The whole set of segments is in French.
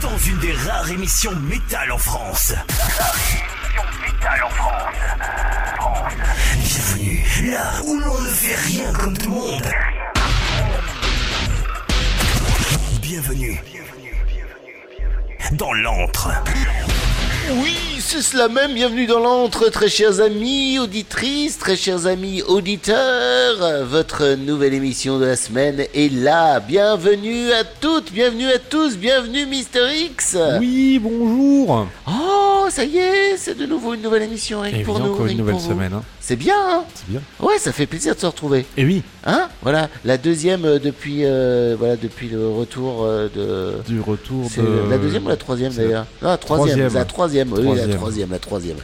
Dans une des rares émissions métal en France. métal en France. Bienvenue là où l'on ne fait rien comme tout le monde. Bienvenue dans l'antre. Oui, c'est cela même. Bienvenue dans l'antre, très chers amis auditrices, très chers amis auditeurs. Votre nouvelle émission de la semaine est là. Bienvenue à toutes, bienvenue à tous, bienvenue Mister X. Oui, bonjour Oh, ça y est, c'est de nouveau une nouvelle émission rien que Et pour nous. rien une nouvelle pour vous. semaine. Hein. C'est bien, hein C'est bien. Ouais, ça fait plaisir de se retrouver. Et oui, Hein Voilà, la deuxième euh, depuis, euh, voilà, depuis le retour euh, de. du retour C'est de... la deuxième ou la troisième c'est d'ailleurs? Non, la troisième, troisième. la troisième, oui, la Troisième. la troisième.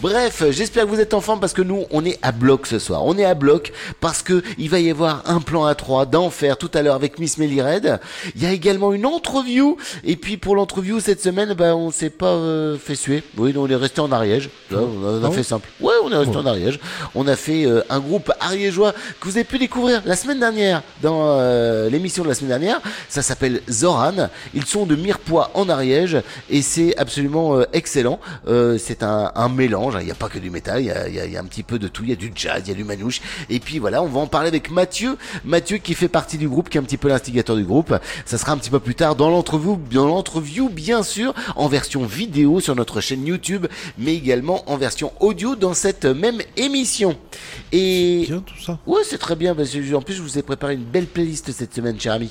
Bref, j'espère que vous êtes en forme parce que nous, on est à bloc ce soir. On est à bloc parce que il va y avoir un plan à 3 d'enfer tout à l'heure avec Miss Melly Red. Il y a également une entreview et puis pour l'entreview cette semaine, ben on s'est pas fait suer. Oui, on est resté en Ariège. Là, on a, on a Ah fait simple. Ouais, on est resté Ouais. en Ariège. On a fait euh, un groupe ariégeois que vous avez pu découvrir la semaine dernière dans euh, l'émission de la semaine dernière. Ça s'appelle Zoran. Ils sont de Mirepoix en Ariège et c'est absolument euh, excellent. C'est un, un mélange. hein. Il n'y a pas que du métal. Il y a, il y a- il y a un petit peu de tout. Il y a du jazz, il y a du manouche. Et puis voilà, on va en parler avec Mathieu. Mathieu qui fait partie du groupe, qui est un petit peu l'instigateur du groupe. Ça sera un petit peu plus tard dans l'entrevue, dans l'entreview bien sûr, en version vidéo sur notre chaîne YouTube, mais également en version audio dans cette même émission. Et Bien tout ça. Ouais, c'est très bien. Parce que, en plus, je vous ai préparé une belle playlist cette semaine, cher ami.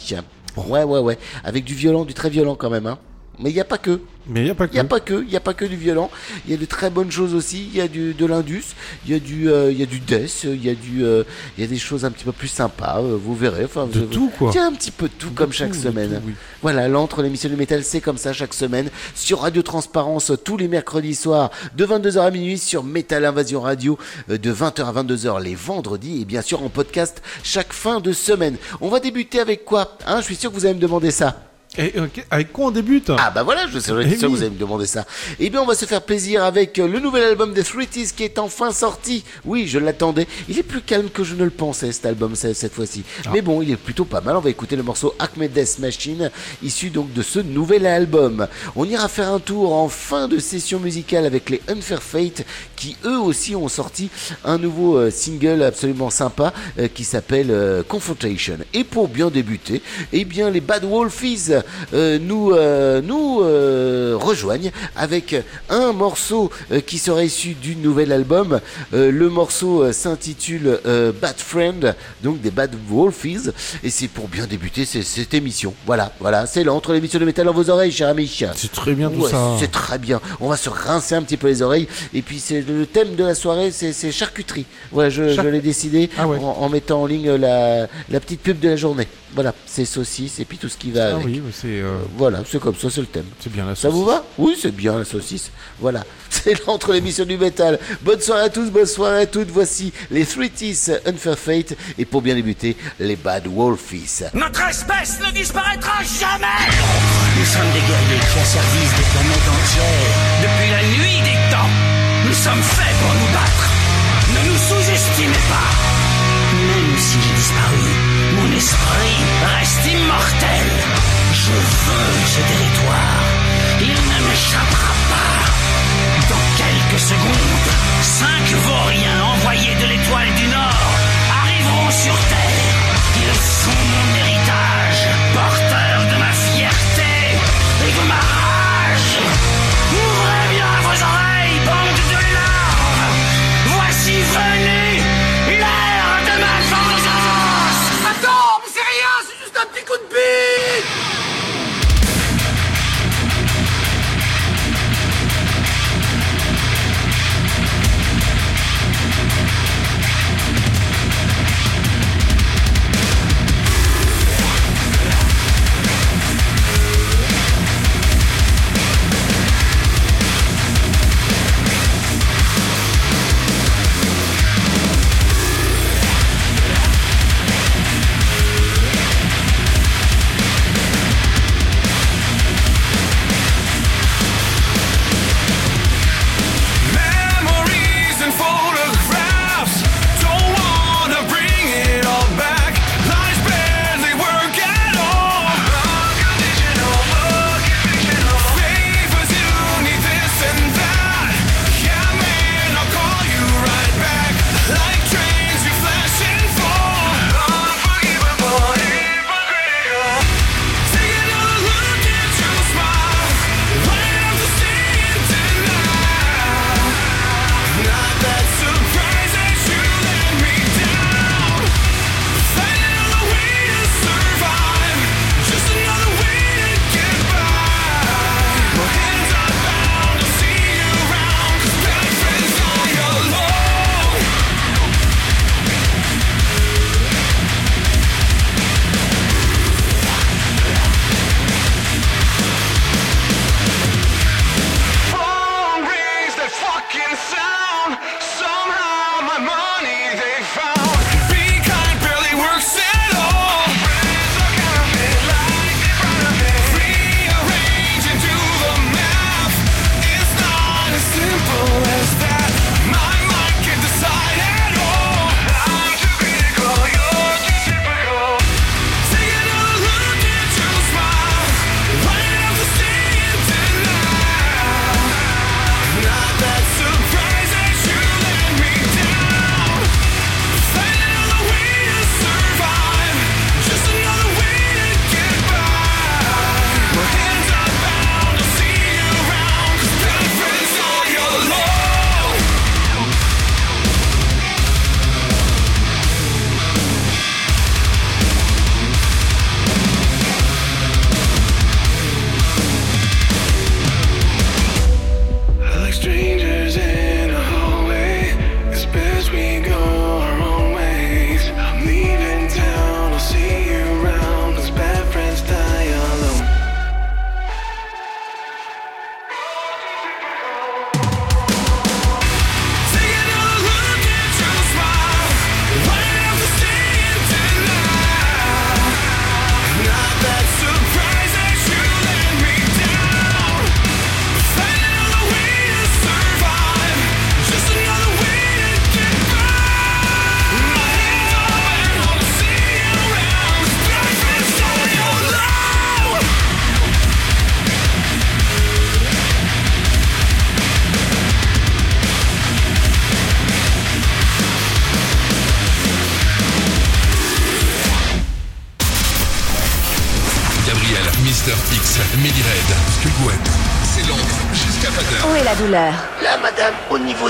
Ouais, ouais, ouais. Avec du violent, du très violent quand même. Hein. Mais il n'y a pas que. Mais il n'y a pas Il n'y a que. pas que. Il n'y a pas que du violent. Il y a de très bonnes choses aussi. Il y a du, de l'indus. Il y a du, euh, il y a du death. Il y a du, euh, il y a des choses un petit peu plus sympas. euh, vous verrez. Enfin, De vous- tout, quoi. Il y a un petit peu de tout comme chaque tout, de semaine. tout, oui. Voilà, l'entre l'émission du métal, c'est comme ça chaque semaine sur Radio Transparence tous les mercredis soirs de 22h à minuit sur Métal Invasion Radio euh, de 20h à 22h les vendredis et bien sûr en podcast chaque fin de semaine. On va débuter avec quoi hein Je suis sûr que vous allez me demander ça. Et, ok, avec quoi on débute? Ah bah voilà, je sûr Eh que vous allez me demander ça. Eh bien on va se faire plaisir avec euh, le nouvel album des Three Tees qui est enfin sorti. Oui, je l'attendais. Il est plus calme que je ne le pensais cet album cette fois-ci. Ah. Mais bon, il est plutôt pas mal. On va écouter le morceau Acme Death Machine, issu donc de ce nouvel album. On ira faire un tour en fin de session musicale avec les Unfair Fate qui eux aussi ont sorti un nouveau euh, single absolument sympa euh, qui s'appelle euh, Confrontation. Et pour bien débuter, eh bien les Bad Wolfies euh, nous euh, nous euh, rejoignent avec un morceau euh, qui sera issu du nouvel album. Euh, le morceau euh, s'intitule euh, Bad Friend, donc des Bad Wolfies, et c'est pour bien débuter cette émission. Voilà, voilà, c'est l'entre l'émission de métal dans vos oreilles, cher ami. C'est très bien tout Ouais, ça. C'est très bien. On va se rincer un petit peu les oreilles. Et puis c'est le thème de la soirée, c'est charcuterie. Voilà, je, Char- je l'ai décidé Ah ouais. en, en mettant en ligne la, la petite pub de la journée. Voilà, c'est saucisses et puis tout ce qui va Ah avec. oui, mais c'est euh, Voilà, c'est comme ça, c'est le thème. c'est bien la Ça vous saucisse. va? Oui, c'est bien la saucisse. Voilà, c'est l'entre l'émission du métal. Bonne soirée à tous, bonne soirée à toutes. Voici les Three Tees Unfair Fate et pour bien débuter, les Bad Wolfies. Notre espèce ne disparaîtra jamais Nous sommes des guerriers qui ont service des planètes entières. Depuis la nuit des temps, nous sommes faits pour nous battre. Ne nous sous-estimez pas. Même si j'ai disparu, mon esprit reste immortel. Je veux ce territoire. Il ne m'échappera pas. Dans quelques secondes, cinq vauriens envoyés de l'étoile du Nord arriveront sur Terre. Ils sont mon héritage, porteurs de ma fierté et de ma rage. Ouvrez bien vos oreilles, bande de larves. Voici venue l'heure de ma vengeance. Attends, mais c'est rien, c'est juste un petit coup de bite.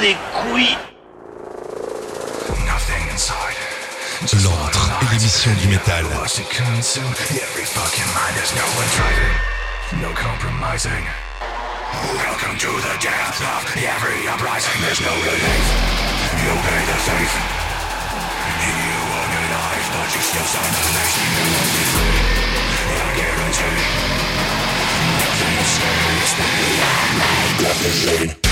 Au niveau des couilles. L'antre et l'émission du métal. Welcome to the death of every uprising. There's no relief. You pay the thief. You own your life, but you still sign the lease. You won't be free. I guarantee. Nothing stays beyond my destiny.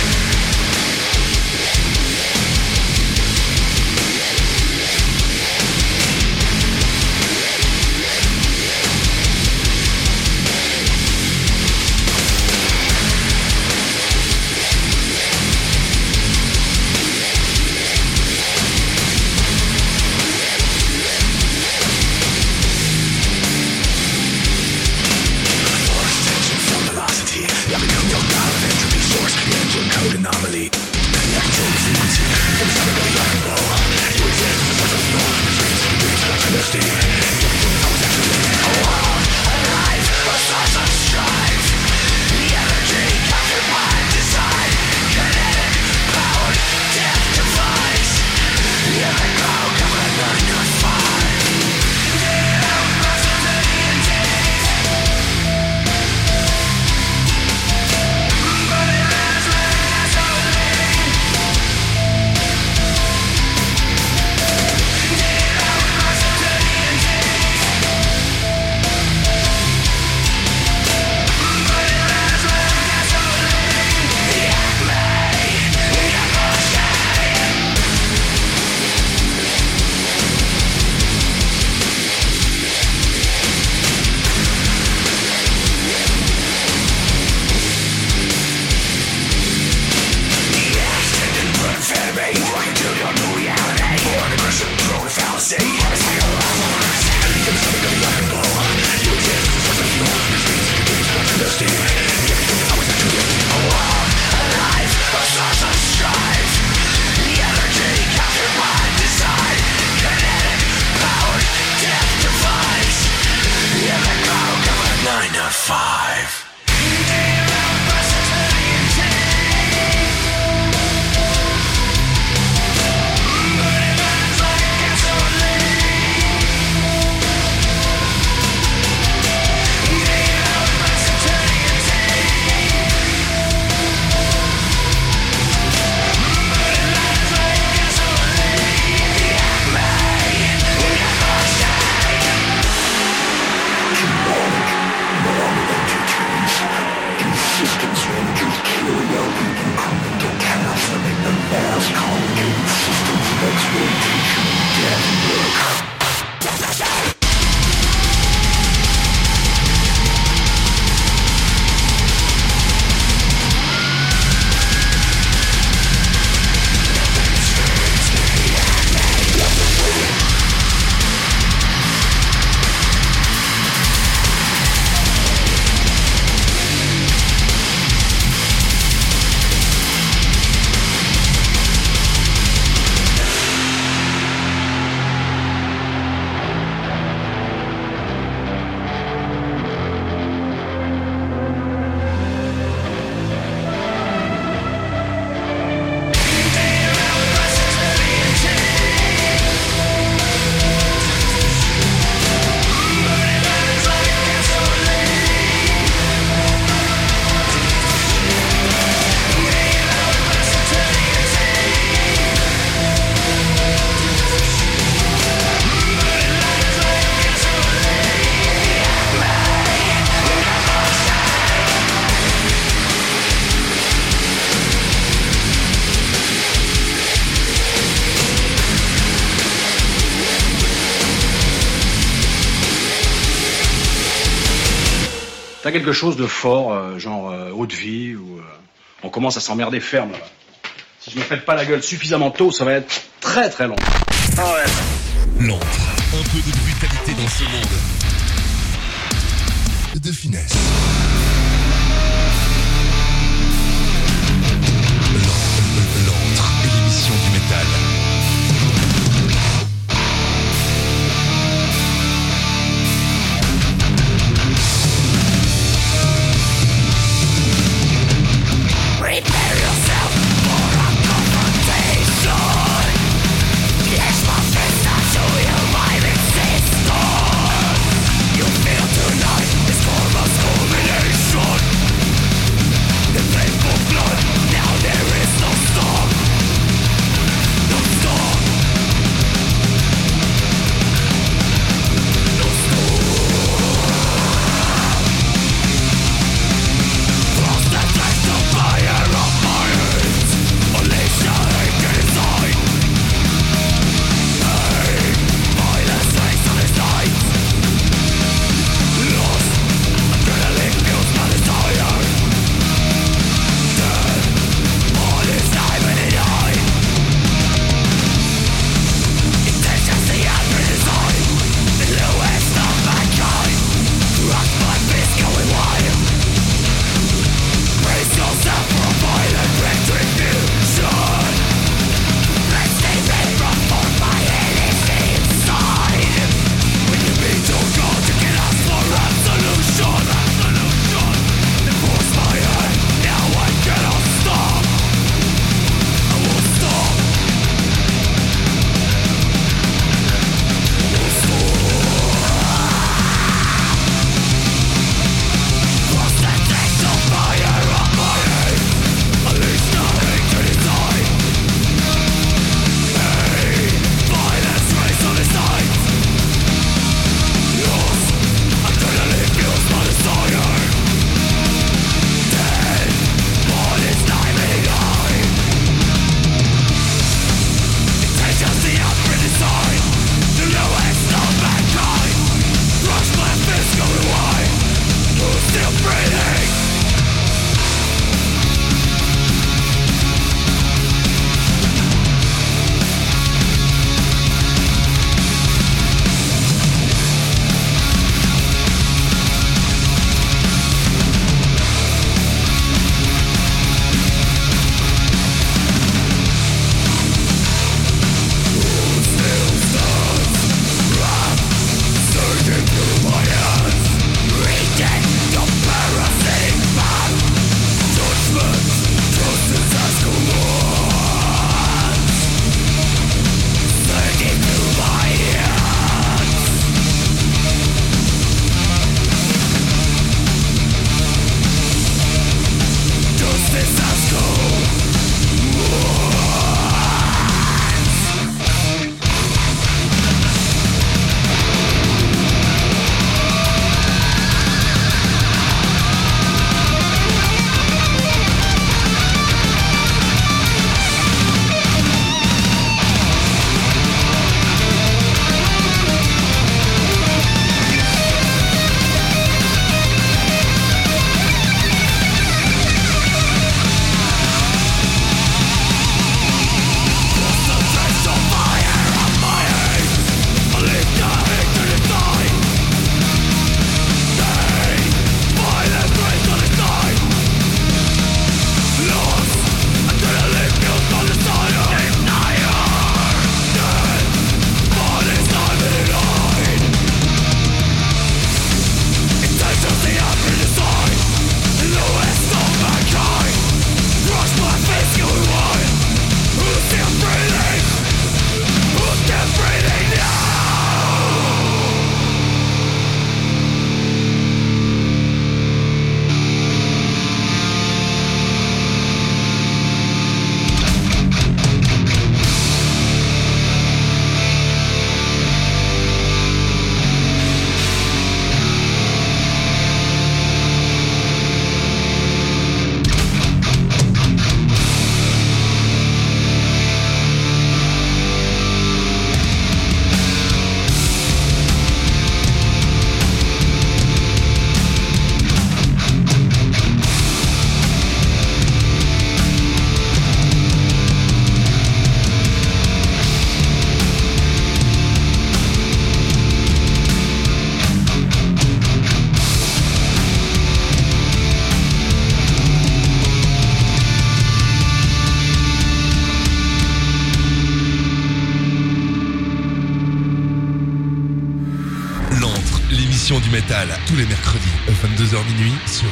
T'as quelque chose de fort, euh, genre euh, haute vie, ou euh, on commence à s'emmerder ferme. Là. Si je me pète pas la gueule suffisamment tôt, ça va être très très long. L'antre, un peu de brutalité dans ce monde. De finesse.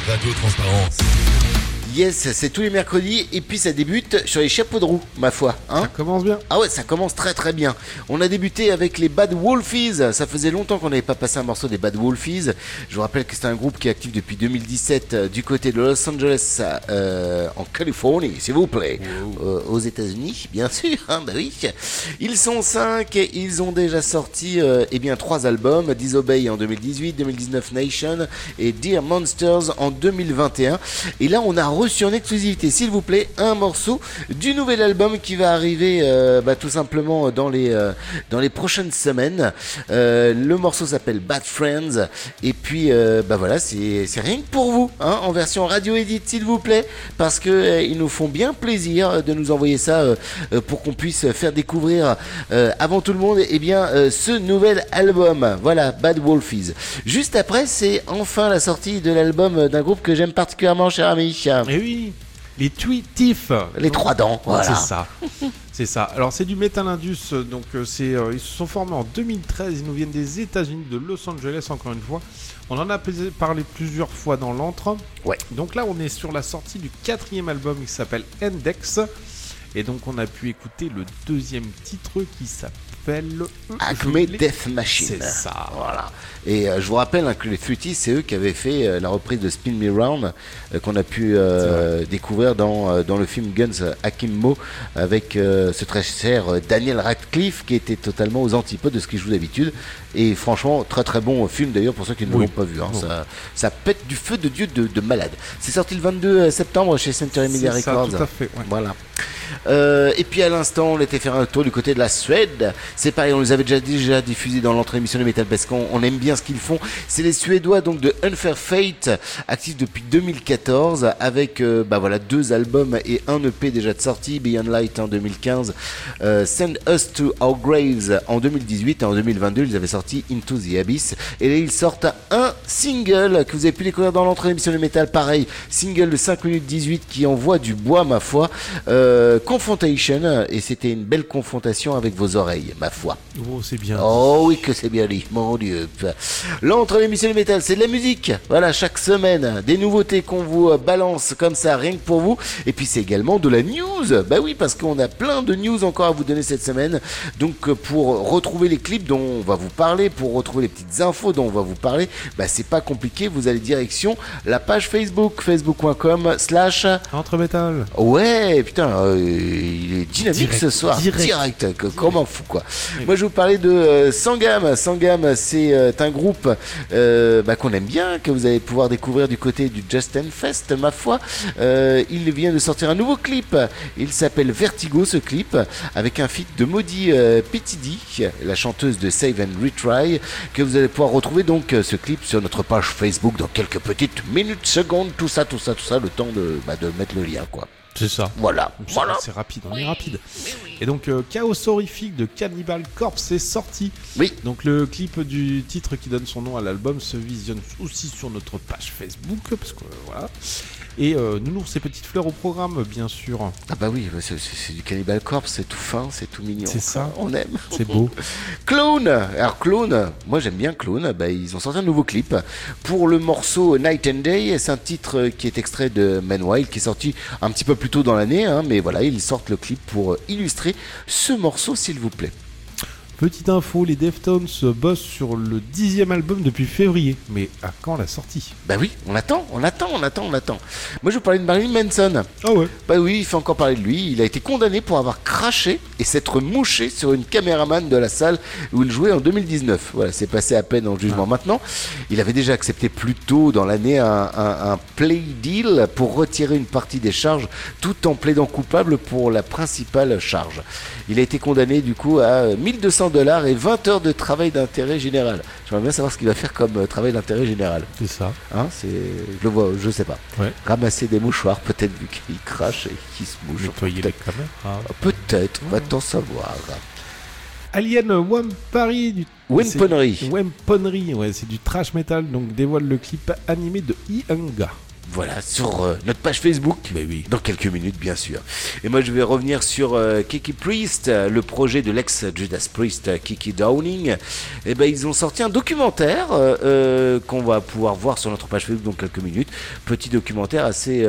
Radio Transparence. C'est tous les mercredis et puis ça débute sur les chapeaux de roue, ma foi. Hein Ça commence bien. Ah ouais, ça commence très très bien. On a débuté avec les Bad Wolfies. Ça faisait longtemps qu'on n'avait pas passé un morceau des Bad Wolfies. Je vous rappelle que c'est un groupe qui est actif depuis 2017 euh, du côté de Los Angeles, euh, en Californie, s'il vous plaît, Euh, aux États-Unis, bien sûr. Hein, bah oui. Ils sont cinq. et Ils ont déjà sorti eh bien trois albums Disobey en 2018, 2019 Nation et Dear Monsters en 2021. Et là, on a reçu en exclusivité, s'il vous plaît, un morceau du nouvel album qui va arriver euh, bah, tout simplement dans les, euh, dans les prochaines semaines. Euh, le morceau s'appelle Bad Friends. Et puis, euh, bah voilà, c'est rien que pour vous, hein, en version radio edit, s'il vous plaît, parce que euh, ils nous font bien plaisir de nous envoyer ça euh, euh, pour qu'on puisse faire découvrir euh, avant tout le monde eh bien, euh, ce nouvel album. Voilà, Bad Wolfies. Juste après, c'est enfin la sortie de l'album d'un groupe que j'aime particulièrement, cher ami. Et oui, les Tweetif. Les trois dents, voilà. C'est ça. C'est ça. Alors c'est du Metal Indus, donc euh, c'est euh, ils se sont formés en 2013, ils nous viennent des États-Unis, de Los Angeles encore une fois. On en a parlé plusieurs fois dans l'antre. Ouais. Donc là on est sur la sortie du quatrième album qui s'appelle Index. Et donc on a pu écouter le deuxième titre qui s'appelle Acme Je l'ai- Death Machine. C'est ça. Voilà. Et euh, je vous rappelle hein, que les Fruity, c'est eux qui avaient fait euh, la reprise de Spin Me Round euh, qu'on a pu découvrir dans, dans le film Guns Akimbo avec ce très cher Daniel Radcliffe qui était totalement aux antipodes de ce qu'il joue d'habitude. Et franchement, très très bon film d'ailleurs pour ceux qui ne Oui. l'ont pas vu. hein. Bon. Ça, ça pète du feu de Dieu de, de malade. C'est sorti le 22 septembre chez Century Media ça, Records. tout à fait. ouais. Voilà. Et puis à l'instant, on était faire un tour du côté de la Suède. C'est pareil, on les avait déjà, déjà diffusés dans l'entrée émission de Metal parce qu'on on aime bien ce qu'ils font. C'est les Suédois donc de Unfair Fate, actifs depuis 2014, avec euh, bah voilà deux albums et un EP déjà de sortie, Beyond Light en 2015, euh, Send Us to Our Graves en 2018 et en 2022 ils avaient sorti Into the Abyss. Et ils sortent un single que vous avez pu découvrir dans l'entrée émission de Metal, pareil, single de 5 minutes 18 qui envoie du bois ma foi. Euh, Confrontation et c'était une belle confrontation avec vos oreilles ma foi. Oh c'est bien. Oh oui que c'est bien dit, mon dieu. L'entre l'émission de métal, c'est de la musique. Voilà, chaque semaine, des nouveautés qu'on vous euh, balance comme ça, rien que pour vous. Et puis c'est également de la news. Bah oui, parce qu'on a plein de news encore à vous donner cette semaine. Donc euh, pour retrouver les clips dont on va vous parler, pour retrouver les petites infos dont on va vous parler, bah c'est pas compliqué. Vous allez direction la page Facebook, facebook.com slash... Entre métal. Ouais, putain, euh, il est dynamique Direct, ce soir. direct. que- comment fou quoi. Moi je vous parler de euh, Sangam. Sangam, c'est euh, un groupe euh, bah, qu'on aime bien, que vous allez pouvoir découvrir du côté du Justin Fest, ma foi. Il vient de sortir un nouveau clip. Il s'appelle Vertigo, ce clip, avec un feat de Maudie Petidi, la chanteuse de Save and Retry, que vous allez pouvoir retrouver donc ce clip sur notre page Facebook dans quelques petites minutes, secondes, tout ça, tout ça, tout ça, le temps de, bah, de mettre le lien quoi. C'est ça. Voilà, C'est- voilà. C'est rapide, on est rapide. Et donc, euh, Chaos Horrifique de Cannibal Corpse est sorti. Oui. Donc, le clip du titre qui donne son nom à l'album se visionne aussi sur notre page Facebook. Parce que euh, voilà. Et euh, Nounours et Petites Fleurs au programme, bien sûr. Ah bah oui, c'est du Cannibal Corpse, c'est tout fin, c'est tout mignon. C'est ça. On aime. C'est beau. Clone Alors Clone, moi j'aime bien Clone, bah, ils ont sorti un nouveau clip pour le morceau Night and Day, c'est un titre qui est extrait de Man Wild qui est sorti un petit peu plus tôt dans l'année, hein, mais voilà, ils sortent le clip pour illustrer ce morceau s'il vous plaît. Petite info, les Deftones bossent sur le dixième album depuis février. Mais à quand la sortie? Bah oui, on attend, on attend, on attend, on attend. Moi je vous parlais de Marilyn Manson. Ah ouais Bah oui, il fait encore parler de lui. Il a été condamné pour avoir craché et s'être mouché sur une caméraman de la salle où il jouait en 2019. Voilà, c'est passé à peine en jugement maintenant. Il avait déjà accepté plus tôt dans l'année un, un- un play deal pour retirer une partie des charges tout en plaidant coupable pour la principale charge. Il a été condamné du coup à 1200 dollars et 20 heures de travail d'intérêt général. J'aimerais bien savoir ce qu'il va faire comme euh, travail d'intérêt général. C'est ça. Hein, c'est, je le vois, je sais pas. Ouais. Ramasser des mouchoirs, peut-être vu qu'il crache et qu'il se mouche. Nettoyer les caméras. Peut-être, va-t-on savoir. Alien Wampari du Wemponnery. c'est- Wemponnery, ouais, c'est du trash metal, donc dévoile le clip animé de Ianga. Voilà, sur euh, notre page Facebook. Mais oui. Dans quelques minutes, bien sûr. Et moi, je vais revenir sur euh, Kiki Priest, euh, le projet de l'ex Judas Priest, Kiki Downing. Et ben, ils ont sorti un documentaire qu'on va pouvoir voir sur notre page Facebook dans quelques minutes. Petit documentaire assez,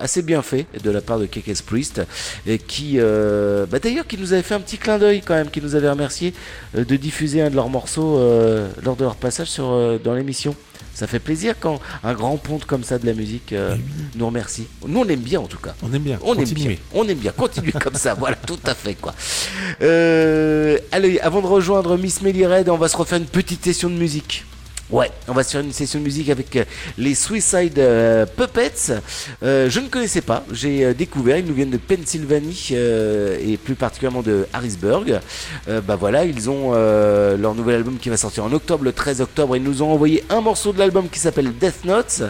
assez bien fait de la part de Kiki Priest, et qui, bah, d'ailleurs, qui nous avait fait un petit clin d'œil quand même, qui nous avait remercié de diffuser un de leurs morceaux lors de leur passage sur, dans l'émission. Ça fait plaisir quand un grand ponte comme ça de la musique euh, nous remercie. Nous, on aime bien en tout cas. On aime bien. On aime bien. On aime bien. Continuez comme ça. Voilà, tout à fait quoi. Euh, allez, avant de rejoindre Miss Melly Red, on va se refaire une petite session de musique. Ouais, on va se faire une session de musique avec euh, les Suicide euh, Puppets. Euh, je ne connaissais pas, j'ai euh, découvert, ils nous viennent de Pennsylvanie euh, et plus particulièrement de Harrisburg. Euh, bah voilà, ils ont leur nouvel album qui va sortir en octobre, le 13 octobre. Ils nous ont envoyé un morceau de l'album qui s'appelle Death Notes.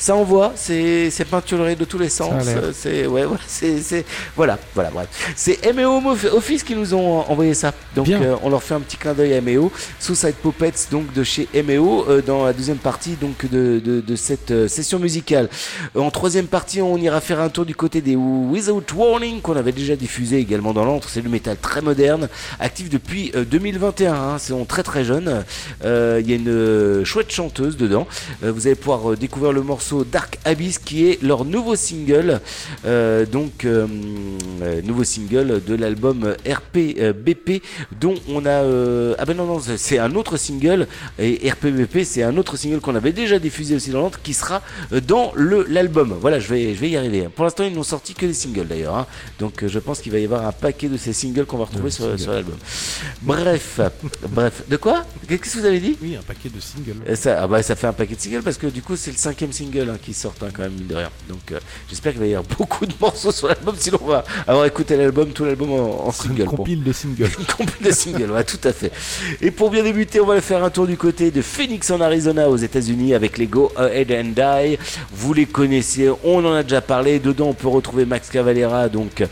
Ça envoie, c'est c'est peinturé de tous les sens. C'est ouais, voilà, c'est voilà, voilà, bref. C'est MEO Office qui nous ont envoyé ça. Donc euh, on leur fait un petit clin d'œil à MEO. Suicide Puppets donc de chez MEO euh, dans la deuxième partie donc de, de, de cette euh, session musicale. En troisième partie, on ira faire un tour du côté des Without Warning qu'on avait déjà diffusé également dans l'antre. C'est du métal très moderne, actif depuis euh, 2021. Hein. C'est très très jeune. Il y a une chouette chanteuse dedans. Vous allez pouvoir découvrir le morceau Dark Abyss qui est leur nouveau single. Euh, donc euh, euh, nouveau single de l'album RP euh, BP dont on a euh, ah ben non non c'est un autre single et RPBP c'est un autre single qu'on avait déjà diffusé aussi dans l'antre qui sera dans le l'album. Voilà je vais je vais y arriver. Pour l'instant ils n'ont sorti que des singles d'ailleurs hein. donc je pense qu'il va y avoir un paquet de ces singles qu'on va retrouver sur, sur l'album. Bref bref. De quoi? Qu'est-ce que vous avez dit? Oui, un paquet de singles. ça, ah bah, ça fait un paquet de singles parce que du coup c'est le cinquième single hein, qui sort hein, quand même mine de rien. Donc euh, j'espère qu'il va y avoir beaucoup de morceaux sur l'album sinon on va avoir écouté l'album, tout l'album en, en single. Une Bon. compile de singles. Une compile de singles, ouais, tout à fait. Et pour bien débuter, on va faire un tour du côté de Phoenix en Arizona aux États-Unis avec les Go Ahead and Die. Vous les connaissez, on en a déjà parlé. Dedans, on peut retrouver Max Cavalera, donc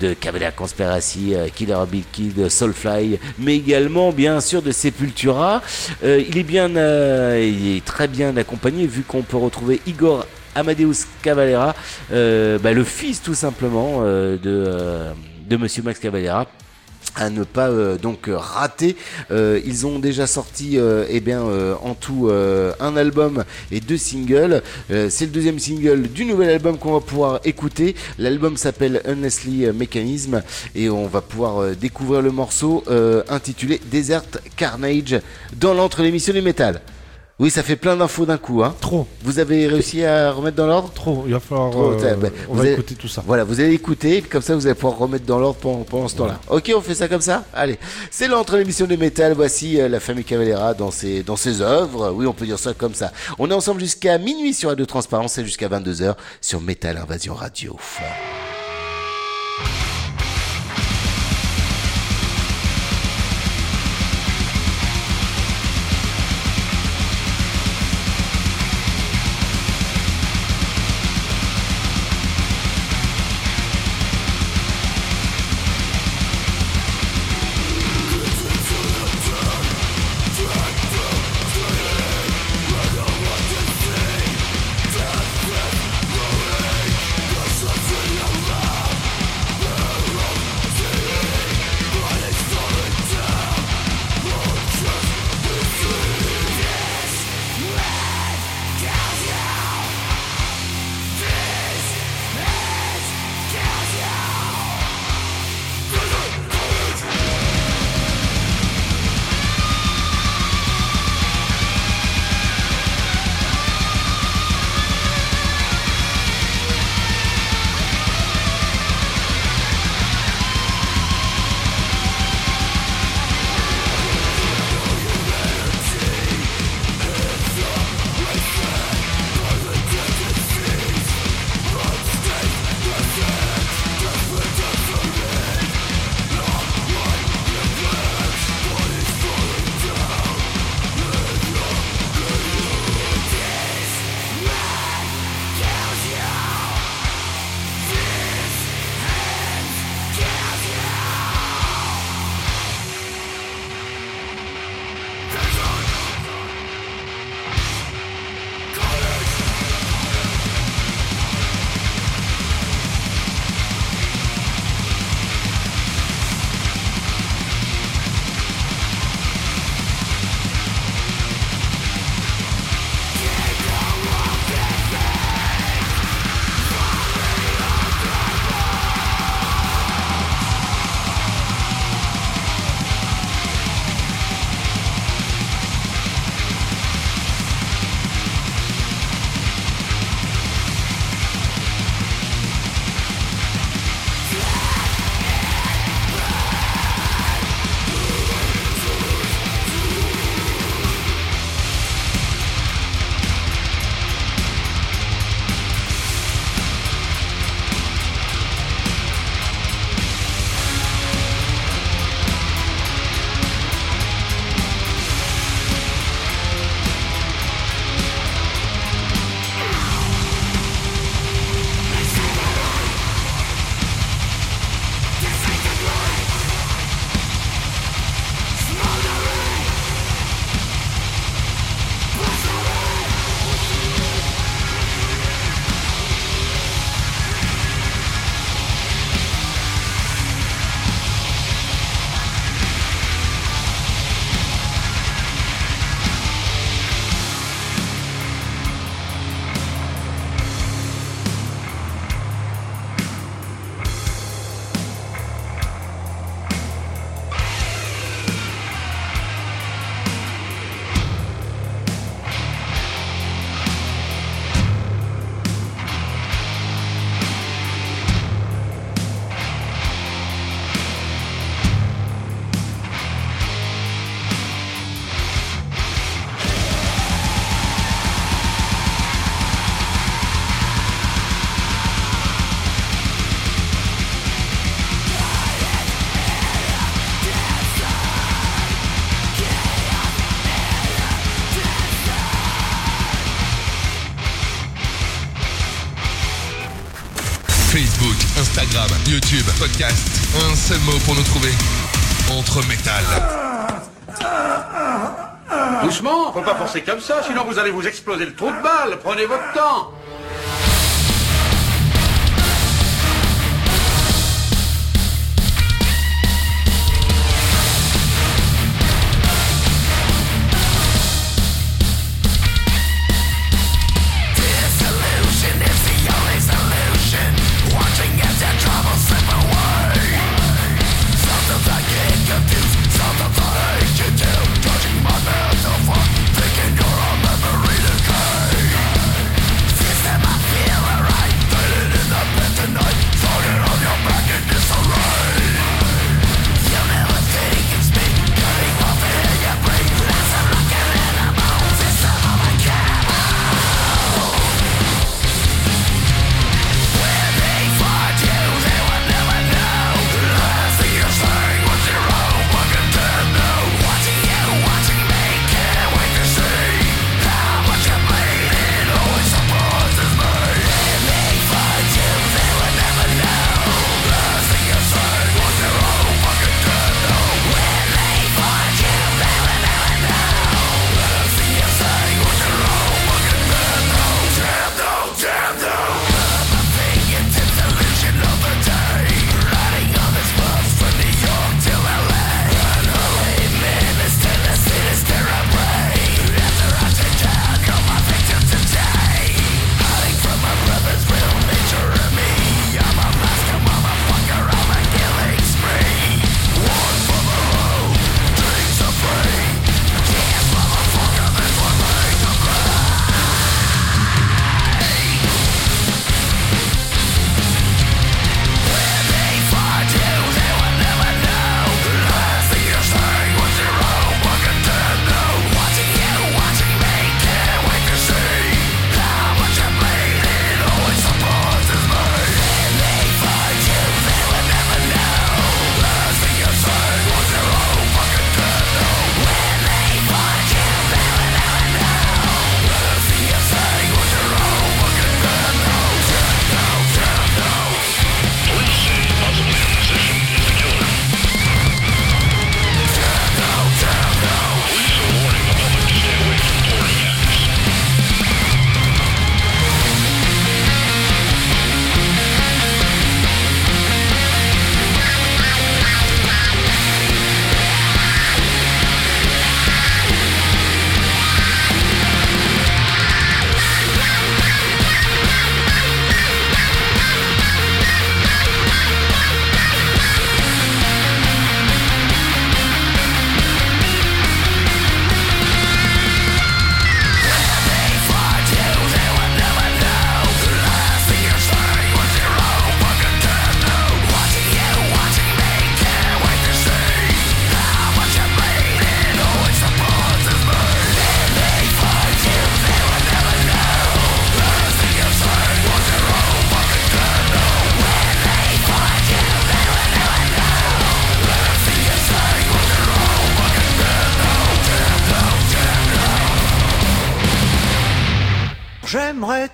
de Cavalera Conspiracy, euh, Killer Bill Kid, Soulfly, mais également bien sûr de Sepultura. Euh, il est bien, euh, il est très bien accompagné vu qu'on peut retrouver Igor Amadeus Cavalera, euh, bah, le fils tout simplement euh, de, euh, de Monsieur Max Cavalera à ne pas donc rater. Ils ont déjà sorti eh bien en tout un album et deux singles. C'est le deuxième single du nouvel album qu'on va pouvoir écouter. L'album s'appelle Honestly Mechanism et on va pouvoir découvrir le morceau intitulé Desert Carnage dans l'entre l'émission du métal. Oui, ça fait plein d'infos d'un coup. Hein. Trop, Vous avez réussi à remettre dans l'ordre? Trop. Il va falloir. Trop, euh, bah, on vous va écouter tout ça. Voilà, vous allez écouter, comme ça vous allez pouvoir remettre dans l'ordre pendant, pendant ce temps-là. Ok, on fait ça comme ça? Allez, c'est l'entre l'émission de métal. Voici euh, la famille Cavalera dans ses, dans ses œuvres. Oui, on peut dire ça comme ça. On est ensemble jusqu'à minuit sur Radio Transparence et jusqu'à 22h sur Métal Invasion Radio. Instagram, YouTube, podcast. Un seul mot pour nous trouver. Entre métal. Doucement, faut pas forcer comme ça, sinon vous allez vous exploser le trou de balle. Prenez votre temps.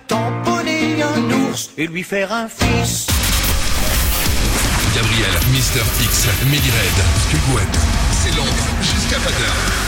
tamponner un ours et lui faire un fils. Gabriel, Mister X, Millie Red, c'est Londres jusqu'à 20h.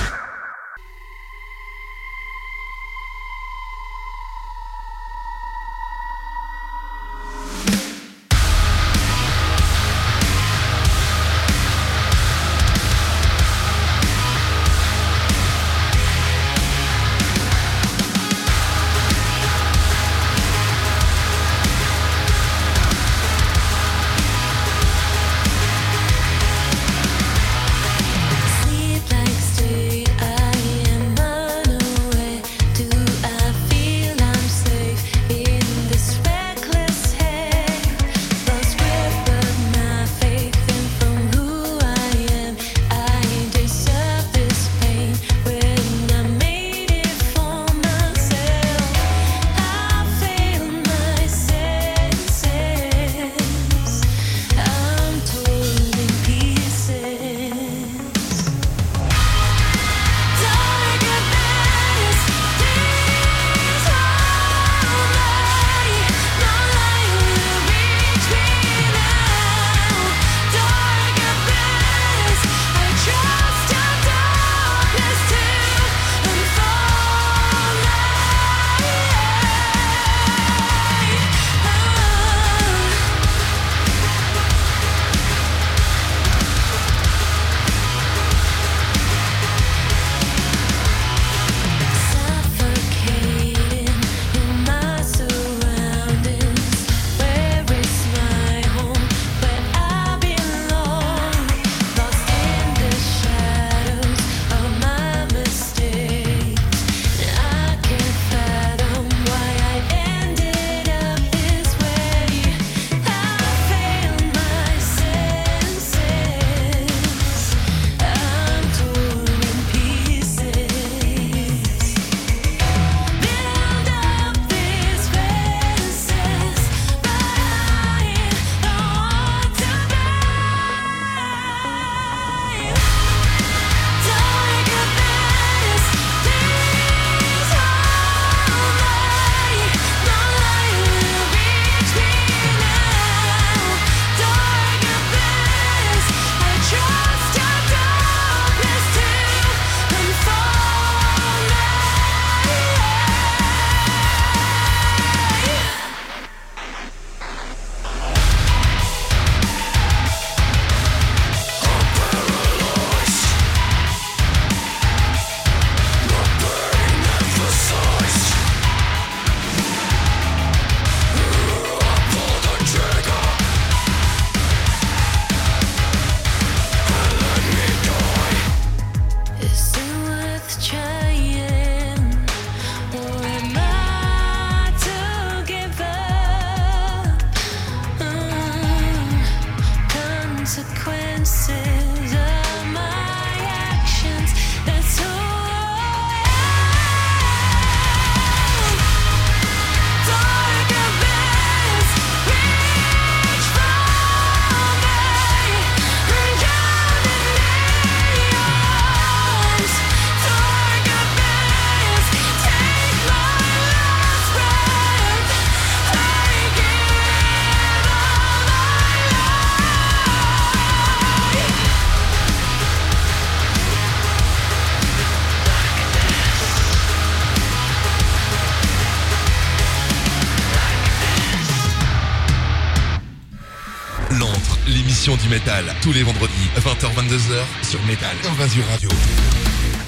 Du métal, tous les vendredis, 20h-22h sur Métal Invasion Radio.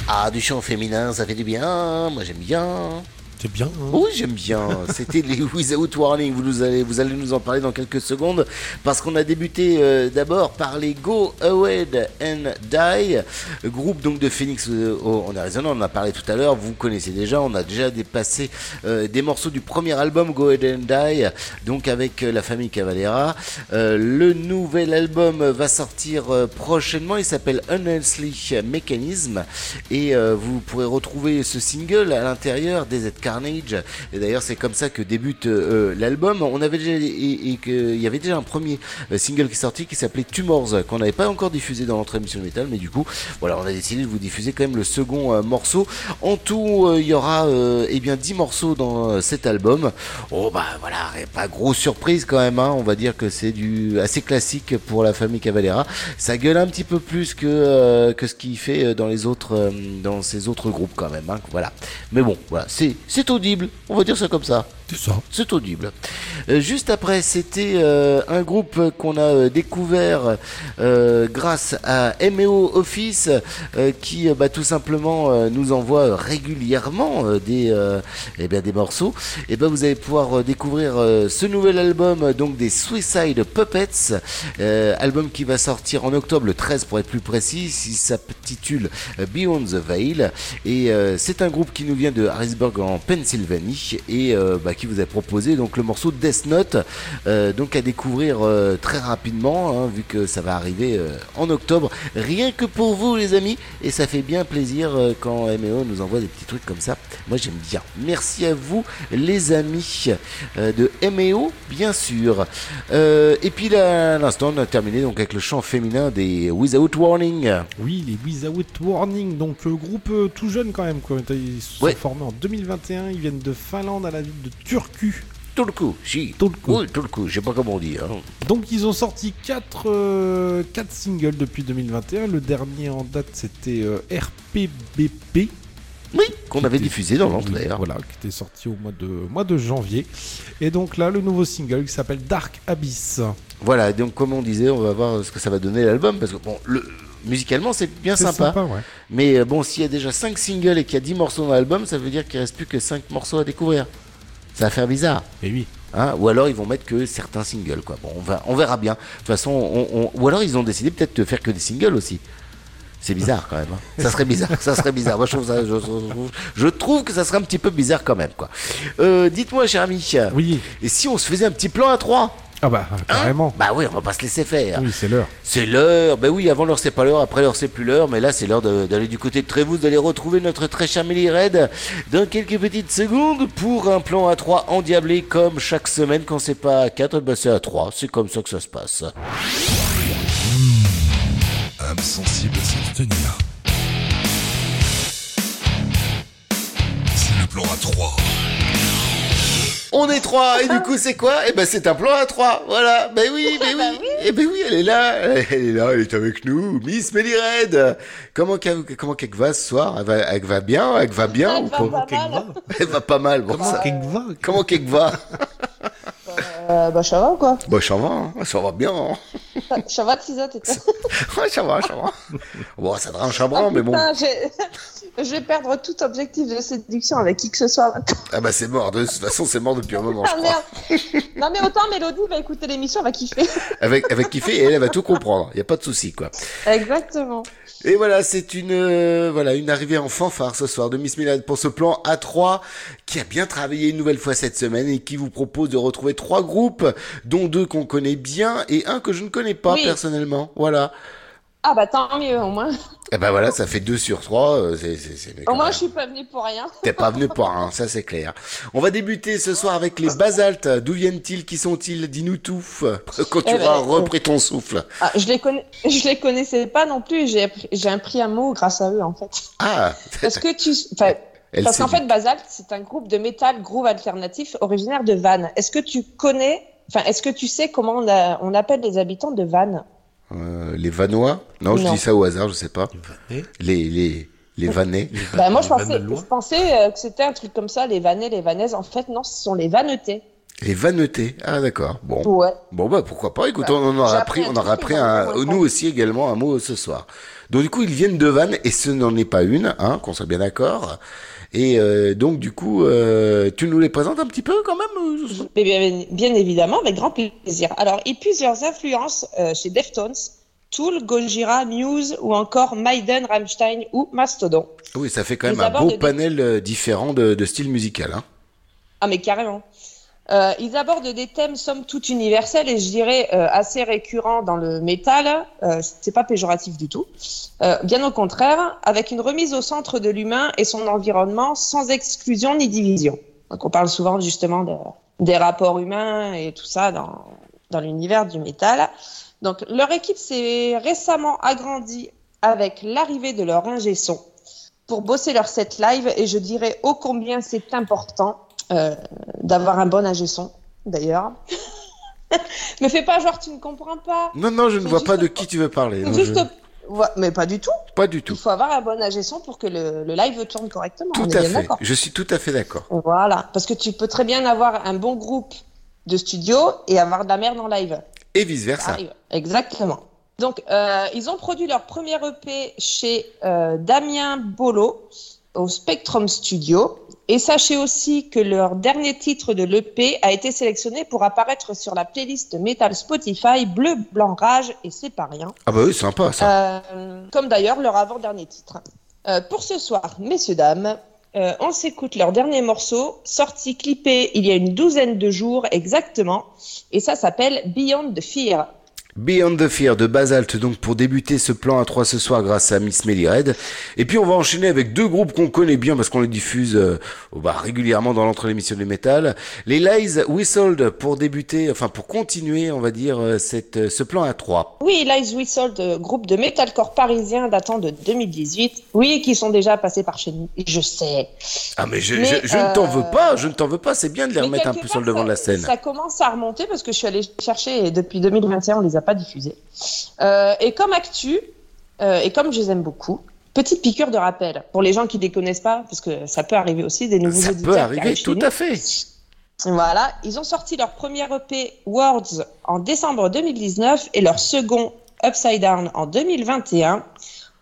Ah, du chant féminin, ça fait du bien. Moi, j'aime bien. C'est bien. hein. Oui, j'aime bien. C'était les Without Warning. Vous, nous allez, vous allez nous en parler dans quelques secondes. Parce qu'on a débuté euh, d'abord par les Go Ahead and Die, groupe donc de Phoenix euh, en Arizona. On en a parlé tout à l'heure. Vous connaissez déjà. On a déjà dépassé euh, des morceaux du premier album Go Ahead and Die, donc avec euh, la famille Cavalera. Le nouvel album va sortir prochainement. Il s'appelle Unhealthy Mechanism. Et vous pourrez retrouver ce single à l'intérieur des Z Carnage. Et d'ailleurs, c'est comme ça que débute euh, l'album. On avait déjà, il y avait déjà un premier euh, single qui est sorti qui s'appelait Tumors, qu'on n'avait pas encore diffusé dans notre émission de mais du coup, voilà, on a décidé de vous diffuser quand même le second euh, morceau. En tout, euh, il y aura, euh, eh bien, 10 morceaux dans euh, cet album. Oh, bah, voilà, pas grosse surprise quand même, hein. On va dire que c'est du assez classique pour la famille Cavalera. Ça gueule un petit peu plus que, euh, que ce qu'il fait euh, dans les autres, euh, dans ces autres groupes quand même, hein. Voilà. Mais bon, voilà, c'est, c'est audible. On va dire ça comme ça. C'est audible. Euh, juste après, c'était euh, un groupe qu'on a euh, découvert grâce à MEO Office qui bah, tout simplement nous envoie régulièrement des, eh bien, des morceaux. Et ben vous allez pouvoir découvrir ce nouvel album donc des Suicide Puppets, album qui va sortir en octobre le 13 pour être plus précis. Il s'intitule Beyond the Veil et c'est un groupe qui nous vient de Harrisburg en Pennsylvanie et bah, qui vous a proposé donc le morceau Death Note euh, donc à découvrir euh, très rapidement hein, vu que ça va arriver euh, en octobre rien que pour vous les amis et ça fait bien plaisir quand MEO nous envoie des petits trucs comme ça moi j'aime bien merci à vous les amis de MEO bien sûr et puis là à l'instant on a terminé donc avec le chant féminin des Without Warning Oui, les Without Warning, donc groupe tout jeune quand même. Quoi. Ils se sont Ouais. formés en 2021, ils viennent de Finlande à la ville de Turku. coup si coup. oui coup je sais pas comment on dit hein. Donc ils ont sorti 4 singles depuis 2021. Le dernier en date c'était euh, RPBP. oui qu'on avait était- diffusé dans d'ailleurs Voilà, qui était sorti au mois de, mois de janvier. Et donc là, le nouveau single qui s'appelle Dark Abyss. Voilà, donc comme on disait, on va voir ce que ça va donner l'album, parce que bon, le, musicalement c'est bien sympa, sympa, ouais. mais euh, bon, s'il y a déjà 5 singles et qu'il y a 10 morceaux dans l'album, ça veut dire qu'il reste plus que 5 morceaux à découvrir. Ça va faire bizarre. Et oui. Hein ou alors ils vont mettre que certains singles, quoi. Bon, on, va, on verra bien. De toute façon, on, on- ou alors ils ont décidé peut-être de faire que des singles aussi. C'est bizarre quand même. hein. Ça serait bizarre. Ça serait bizarre. Moi, je trouve, ça, je, je- je trouve que ça serait un petit peu bizarre quand même, quoi. Euh, Dites-moi, cher ami, Oui. et si on se faisait un petit plan à 3 Ah bah, carrément. Bah oui, on va pas se laisser faire. Oui, c'est l'heure. C'est l'heure. Ben oui, avant l'heure c'est pas l'heure, après l'heure c'est plus l'heure, mais là c'est l'heure d'aller du côté de Trévoux, d'aller retrouver notre très cher Milly Red dans quelques petites secondes pour un plan à 3 endiablé comme chaque semaine quand c'est pas à 4, ben c'est à 3. C'est comme ça que ça se passe. Âme sensible à s'abstenir. C'est le plan à 3. On est 3 et du coup c'est quoi? Eh ben c'est un plan à 3. Voilà. Ben oui, ben oui. Eh ben oui, elle est là. Elle est là, elle est avec nous. Miss Milly Red. Comment qu'elle comment qu'elle va ce soir? Elle va, elle va bien Elle va bien Elle ou va comment pas mal. Elle va pas mal. Bon, ça- Comment qu'elle va? Euh, bah, ça va, quoi. Bah ça va, hein. ça va bien. hein. Ça, ça va, Tisa, t'étais. Ouais, ça va, ça va. Bon, ça tranche un bras, mais bon. Je vais perdre tout objectif de séduction avec qui que ce soit. Ah bah c'est mort, de toute façon c'est mort depuis un moment, je Ah crois. Non, mais autant Mélodie va écouter l'émission, elle va kiffer. Avec, avec kiffer et elle, elle va tout comprendre, y a pas de souci quoi. Exactement. Et voilà, c'est une euh, voilà une arrivée en fanfare ce soir de Miss Milad pour ce plan A3 qui a bien travaillé une nouvelle fois cette semaine et qui vous propose de retrouver trois groupes, dont deux qu'on connaît bien et un que je ne connais pas Oui. personnellement. Voilà. Ah bah tant mieux, au moins. Eh ben voilà, ça fait 2 sur 3. C'est, c'est, c'est- mais Au moins, même. je suis pas venue pour rien. T'es pas venu pour rien, ça c'est clair. On va débuter ce soir avec les basaltes. D'où viennent-ils? Qui sont-ils? Dis-nous tout. Quand tu Eh ben, auras euh, repris ton souffle. Ah, je les connais, je les connaissais pas non plus. J'ai appris, j'ai appris un mot grâce à eux en fait. Ah, Parce que tu, enfin, Elle parce qu'en fait, Basalt, c'est un groupe de métal groove alternatif originaire de Vannes. Est-ce que tu connais, enfin, est-ce que tu sais comment on, a- on appelle les habitants de Vannes? Euh, les Vanois Non, je dis ça au hasard, je sais pas. Les, les, les Vanais. Bah, moi, je pensais, je pensais euh, que c'était un truc comme ça, les Vannais, les Vannaises. En fait, non, ce sont les Vannetais. Les Vanetais. Ah d'accord. Bon. Ouais. Bon bah pourquoi pas. Écoute, Bah, on en aura appris, on aura appris un, ont nous aussi également un mot ce soir. Donc du coup, ils viennent de Vannes et ce n'en est pas une, hein, qu'on soit bien d'accord. Et euh, donc du coup, euh, tu nous les présentes un petit peu quand même euh, Mais bien, bien évidemment, avec grand plaisir. Alors, il puise leurs influences euh, chez Deftones, Tool, Gojira, Muse ou encore Maiden, Rammstein ou Mastodon. Oui, ça fait quand même un beau panel différent de, de style musical. Hein. Ah, mais carrément. Euh, ils abordent des thèmes somme toute universels et je dirais euh, assez récurrents dans le métal. Euh, c'est pas péjoratif du tout. Euh, bien au contraire, avec une remise au centre de l'humain et son environnement sans exclusion ni division. Donc on parle souvent justement de- des rapports humains et tout ça dans, dans l'univers du métal. Donc leur équipe s'est récemment agrandie avec l'arrivée de leur ingé son pour bosser leur set live et je dirais ô combien c'est important euh, d'avoir un bon ingé son d'ailleurs. Me fais pas genre tu ne comprends pas. Non, non, je ne vois pas de qui tu veux parler. non, Juste, je- Ouais, mais pas du tout. Pas du tout. Il faut avoir un bon ingé son pour que le, le live tourne correctement. Tout on à fait. Je suis tout à fait d'accord. Voilà, parce que tu peux très bien avoir un bon groupe de studio et avoir de la merde en live. Et vice versa. arrive. Exactement. Donc, euh, ils ont produit leur premier EP chez euh, Damien Bolo au Spectrum Studio. Et sachez aussi que leur dernier titre de l'EP a été sélectionné pour apparaître sur la playlist Metal Spotify Bleu, Blanc, Rage, et c'est pas rien. Ah bah oui, sympa ça. Euh, comme d'ailleurs leur avant-dernier titre. Euh, pour ce soir, messieurs, dames, euh, on s'écoute leur dernier morceau, sorti clippé il y a une douzaine de jours exactement, et ça s'appelle Beyond the Fear. Beyond the Fear de Basalt, donc pour débuter ce plan à 3 ce soir grâce à Miss Melly Red. Et puis on va enchaîner avec deux groupes qu'on connaît bien parce qu'on les diffuse euh, bah, régulièrement dans l'entre l'émission du métal. Les Lies Whistled pour débuter, enfin pour continuer, on va dire, euh, cette, euh, ce plan à 3. Oui, Lies Whistle, de groupe de metalcore parisien datant de 2018. Oui, qui sont déjà passés par chez nous. Je sais. Ah mais je, Mais, je, je ne t'en veux pas, je ne t'en veux pas, c'est bien de les Mais remettre un peu sur le devant de la scène. Ça commence à remonter parce que je suis allée chercher et depuis 2021, on les a pas diffusés. Euh, et comme actu, euh, et comme je les aime beaucoup, petite piqûre de rappel pour les gens qui les connaissent pas, parce que ça peut arriver aussi des nouveaux Ça auditeurs peut arriver, tout nous. à fait. Voilà, ils ont sorti leur premier EP Words en décembre 2019 et leur second Upside Down en 2021,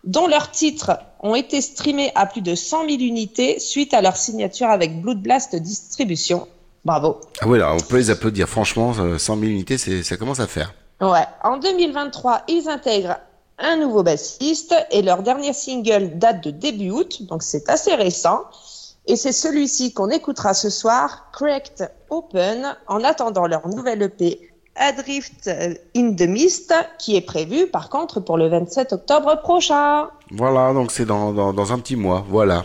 dont leurs titres ont été streamés à plus de 100 000 unités suite à leur signature avec Blood Blast Distribution. Bravo. Ah là, on peut les applaudir, franchement, euh, 100 000 unités, ça commence à faire. Ouais. En 2023, ils intègrent un nouveau bassiste et leur dernier single date de début août, donc c'est assez récent. Et c'est celui-ci qu'on écoutera ce soir, Cracked Open, en attendant leur nouvelle EP Adrift in the Mist, qui est prévu par contre pour le 27 octobre prochain. Voilà, donc c'est dans, dans, dans un petit mois, voilà.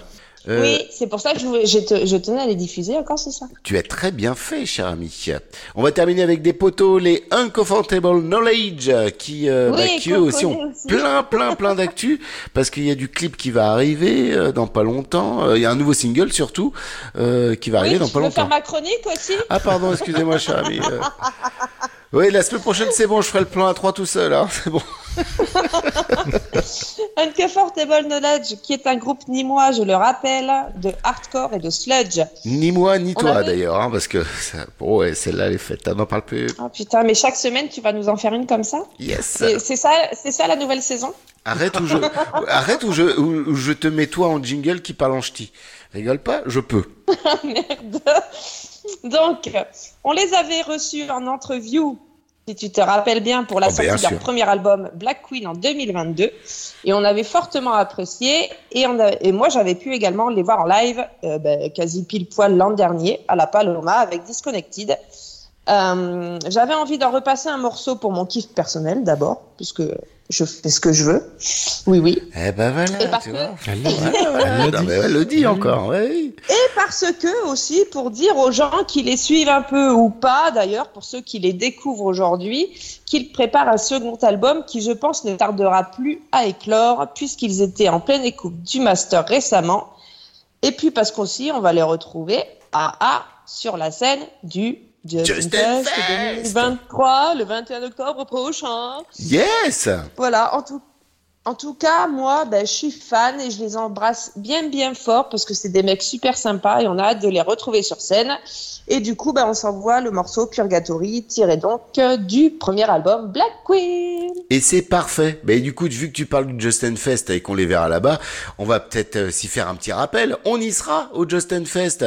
Euh, Oui, c'est pour ça que je, voulais- je te- je tenais à les diffuser encore ce soir. Tu as très bien fait, cher ami. On va terminer avec des poteaux, les Uncomfortable Knowledge, qui, euh, Oui, bah, qui eux aussi ont aussi. plein, plein, plein d'actu, parce qu'il y a du clip qui va arriver euh, dans pas longtemps. Euh, Il y a un nouveau single surtout euh, qui va arriver Oui, dans tu pas veux faire longtemps. ma chronique aussi? Ah pardon, excusez-moi, cher ami. Oui, la semaine prochaine c'est bon, je ferai le plan à 3 tout seul. Hein. C'est bon. Uncomfortable Knowledge, qui est un groupe nîmois, je le rappelle, de hardcore et de sludge. Ni moi ni On toi avait- d'ailleurs, hein, parce que ça... bon, ouais, celle-là elle est faite. On n'en parle plus. Oh putain, mais chaque semaine, tu vas nous en faire une comme ça? Yes. C'est ça, ça la nouvelle saison? Arrête ou je, arrête ou je, ou je te mets toi en jingle qui parle en ch'ti. Rigole pas, je peux. Merde. Donc, on les avait reçus en interview, si tu te rappelles bien, pour la Oh, sortie de leur sûr. premier album Black Queen en 2022. Et on avait fortement apprécié. Et, on a- et moi, j'avais pu également les voir en live, euh, ben, quasi pile poil l'an dernier, à la Paloma, avec Disconnected. Euh, J'avais envie d'en repasser un morceau pour mon kiff personnel d'abord, puisque je fais ce que je veux. Oui, oui. Eh ben voilà, Et parce tu que- vois. Elle. Ouais, Elle l'a non, dit. mais elle le dit encore. Et parce que aussi pour dire aux gens qui les suivent un peu ou pas d'ailleurs, pour ceux qui les découvrent aujourd'hui, qu'ils préparent un second album qui je pense ne tardera plus à éclore puisqu'ils étaient en pleine écoute du master récemment. Et puis parce qu'aussi on va les retrouver à A sur la scène du Justin Justin Fest Fest. 2023 le 21 octobre prochain. Yes Voilà, en tout, en tout cas, moi, ben, je suis fan et je les embrasse bien, bien fort parce que c'est des mecs super sympas et on a hâte de les retrouver sur scène. Et du coup, ben, on s'envoie le morceau Purgatory, tiré donc euh, du premier album Black Queen. Et c'est parfait. Mais du coup, vu que tu parles du Justin Fest et qu'on les verra là-bas, on va peut-être euh, s'y faire un petit rappel. On y sera au Justin Fest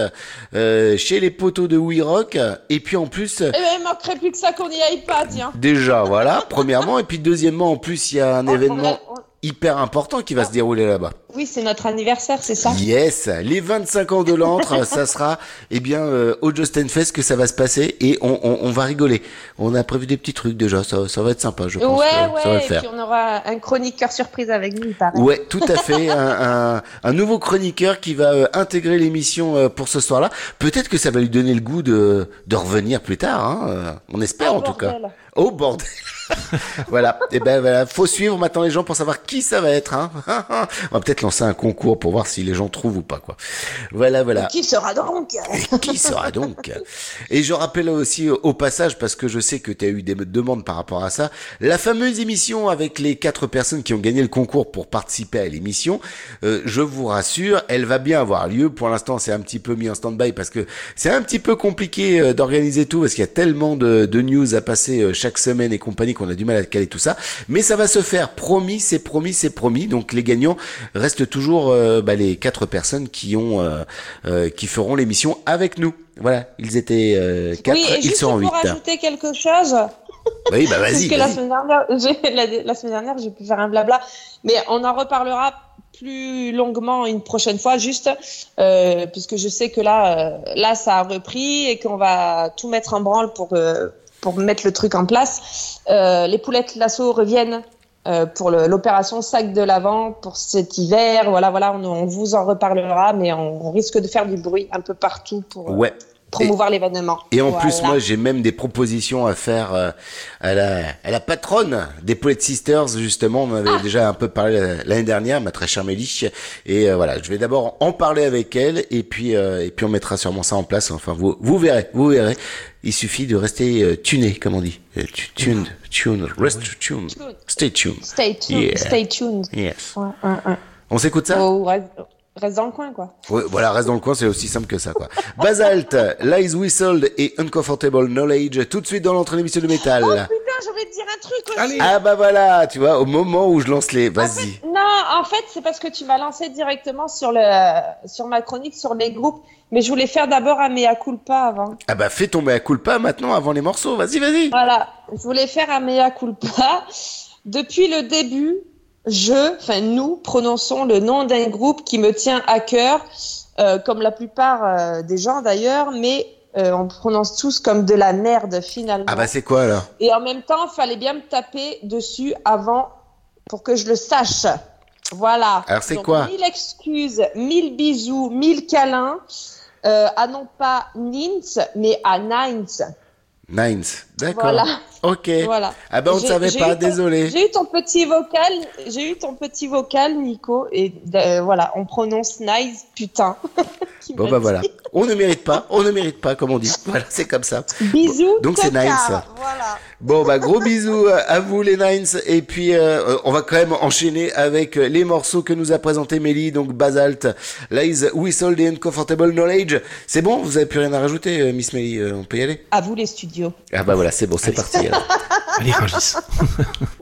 euh, chez les poteaux de We Rock. Et puis en plus, Eh ben, il manquerait plus que ça qu'on n'y aille pas, tiens. déjà, voilà, premièrement. Et puis deuxièmement, en plus, il y a un on événement hyper important qui va se dérouler là-bas. Oui, c'est notre anniversaire, c'est ça? Yes, les 25 ans de l'antre, ça sera eh bien euh, au Justin Fest que ça va se passer et on, on, on va rigoler. On a prévu des petits trucs déjà, ça, ça va être sympa, je pense Ouais, que ça va ouais, et faire. puis on aura un chroniqueur surprise avec nous, il paraît. Ouais, tout à fait. un, un, un nouveau chroniqueur qui va euh, intégrer l'émission euh, pour ce soir-là. Peut-être que ça va lui donner le goût de, de revenir plus tard. Hein. euh, On espère Oh, en tout cas. bordel. Oh bordel. voilà. Et ben voilà, faut suivre maintenant les gens pour savoir qui ça va être. Hein. On va peut-être lancer un concours pour voir si les gens trouvent ou pas quoi. Voilà, voilà. Qui sera donc Qui sera donc Et je rappelle aussi au passage, parce que je sais que tu as eu des demandes par rapport à ça, la fameuse émission avec les quatre personnes qui ont gagné le concours pour participer à l'émission, euh, je vous rassure, elle va bien avoir lieu. Pour l'instant, c'est un petit peu mis en stand-by parce que c'est un petit peu compliqué euh, d'organiser tout, parce qu'il y a tellement de, de news à passer euh, chaque semaine et compagnie qu'on a du mal à caler tout ça. Mais ça va se faire, promis, c'est promis, c'est promis. Donc les gagnants restent toujours euh, bah, les quatre personnes qui ont euh, euh, qui feront l'émission avec nous. Voilà, ils étaient quatre, Oui, et ils seront pour huit. ajouter quelque chose, Oui, bah Parce vas-y. la semaine dernière, j'ai, la, la semaine dernière, j'ai pu faire un blabla, mais on en reparlera plus longuement une prochaine fois, juste euh, puisque je sais que là, euh, là, ça a repris et qu'on va tout mettre en branle pour euh, pour mettre le truc en place. Euh, les poulettes lasso reviennent. euh, pour l'opération sac de l'avant pour cet hiver, voilà, voilà, on, on vous en reparlera, mais on, on risque de faire du bruit un peu partout pour euh, Ouais. Promouvoir l'événement. Et en Voilà. plus, moi, j'ai même des propositions à faire euh, à, la, à la patronne des Poet Sisters, justement. On en avait déjà un peu parlé euh, l'année dernière, ma très chère Mélie. Et euh, voilà, je vais d'abord en parler avec elle, et puis euh, et puis on mettra sûrement ça en place. Enfin, vous vous verrez, vous verrez. Il suffit de rester euh, tuné, comme on dit. Euh, tu- tuned, tuned, rest tuned, stay tuned. Stay tuned. Yeah. Stay tuned. Yes. Ouais, ouais, ouais. On s'écoute ça? Oh, reste, dans le coin, quoi. Ouais, voilà, reste dans le coin, c'est aussi simple que ça, quoi. Basalt, Lies Whistled et Uncomfortable Knowledge, tout de suite dans l'entrée d'émission de métal. Oh putain, j'aurais te dire un truc aussi. Ah bah voilà, tu vois, au moment où je lance les... Vas-y. Non, en fait, c'est parce que tu m'as lancé directement sur, le, sur ma chronique sur les groupes. Mais je voulais faire d'abord un mea culpa avant. Ah bah fais tomber à culpa maintenant avant les morceaux, vas-y, vas-y. Voilà, je voulais faire un mea culpa. Depuis le début, je, enfin nous, prononçons le nom d'un groupe qui me tient à cœur, euh, comme la plupart euh, des gens d'ailleurs, mais euh, on prononce tous comme de la merde finalement. Ah bah c'est quoi alors? Et en même temps, il fallait bien me taper dessus avant pour que je le sache. Voilà. Alors, c'est quoi? Mille excuses, mille bisous, mille câlins. Euh, à non pas Nins, mais à Nines. Nines, d'accord. Voilà. Ok. Voilà. Ah bah on ne savait pas, ton- désolé. J'ai eu ton petit vocal, j'ai eu ton petit vocal, Nico, et euh, voilà, on prononce nice, putain. Bon bah dit. voilà. On ne mérite pas, on ne mérite pas, comme on dit. Voilà, c'est comme ça. Bisous. Donc c'est. Nines. Voilà. Bon bah gros bisous à vous les Nines et puis euh, on va quand même enchaîner avec les morceaux que nous a présenté Mélie donc Basalt, Lies, Whistle et Uncomfortable Knowledge. C'est bon, vous avez plus rien à rajouter euh, Miss Mélie, on peut y aller? À vous les studios. Ah bah voilà, c'est bon, c'est parti. alors. Allez, Régis.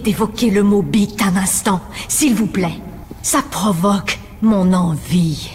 d'évoquer le mot beat un instant, s'il vous plaît Ça provoque mon envie.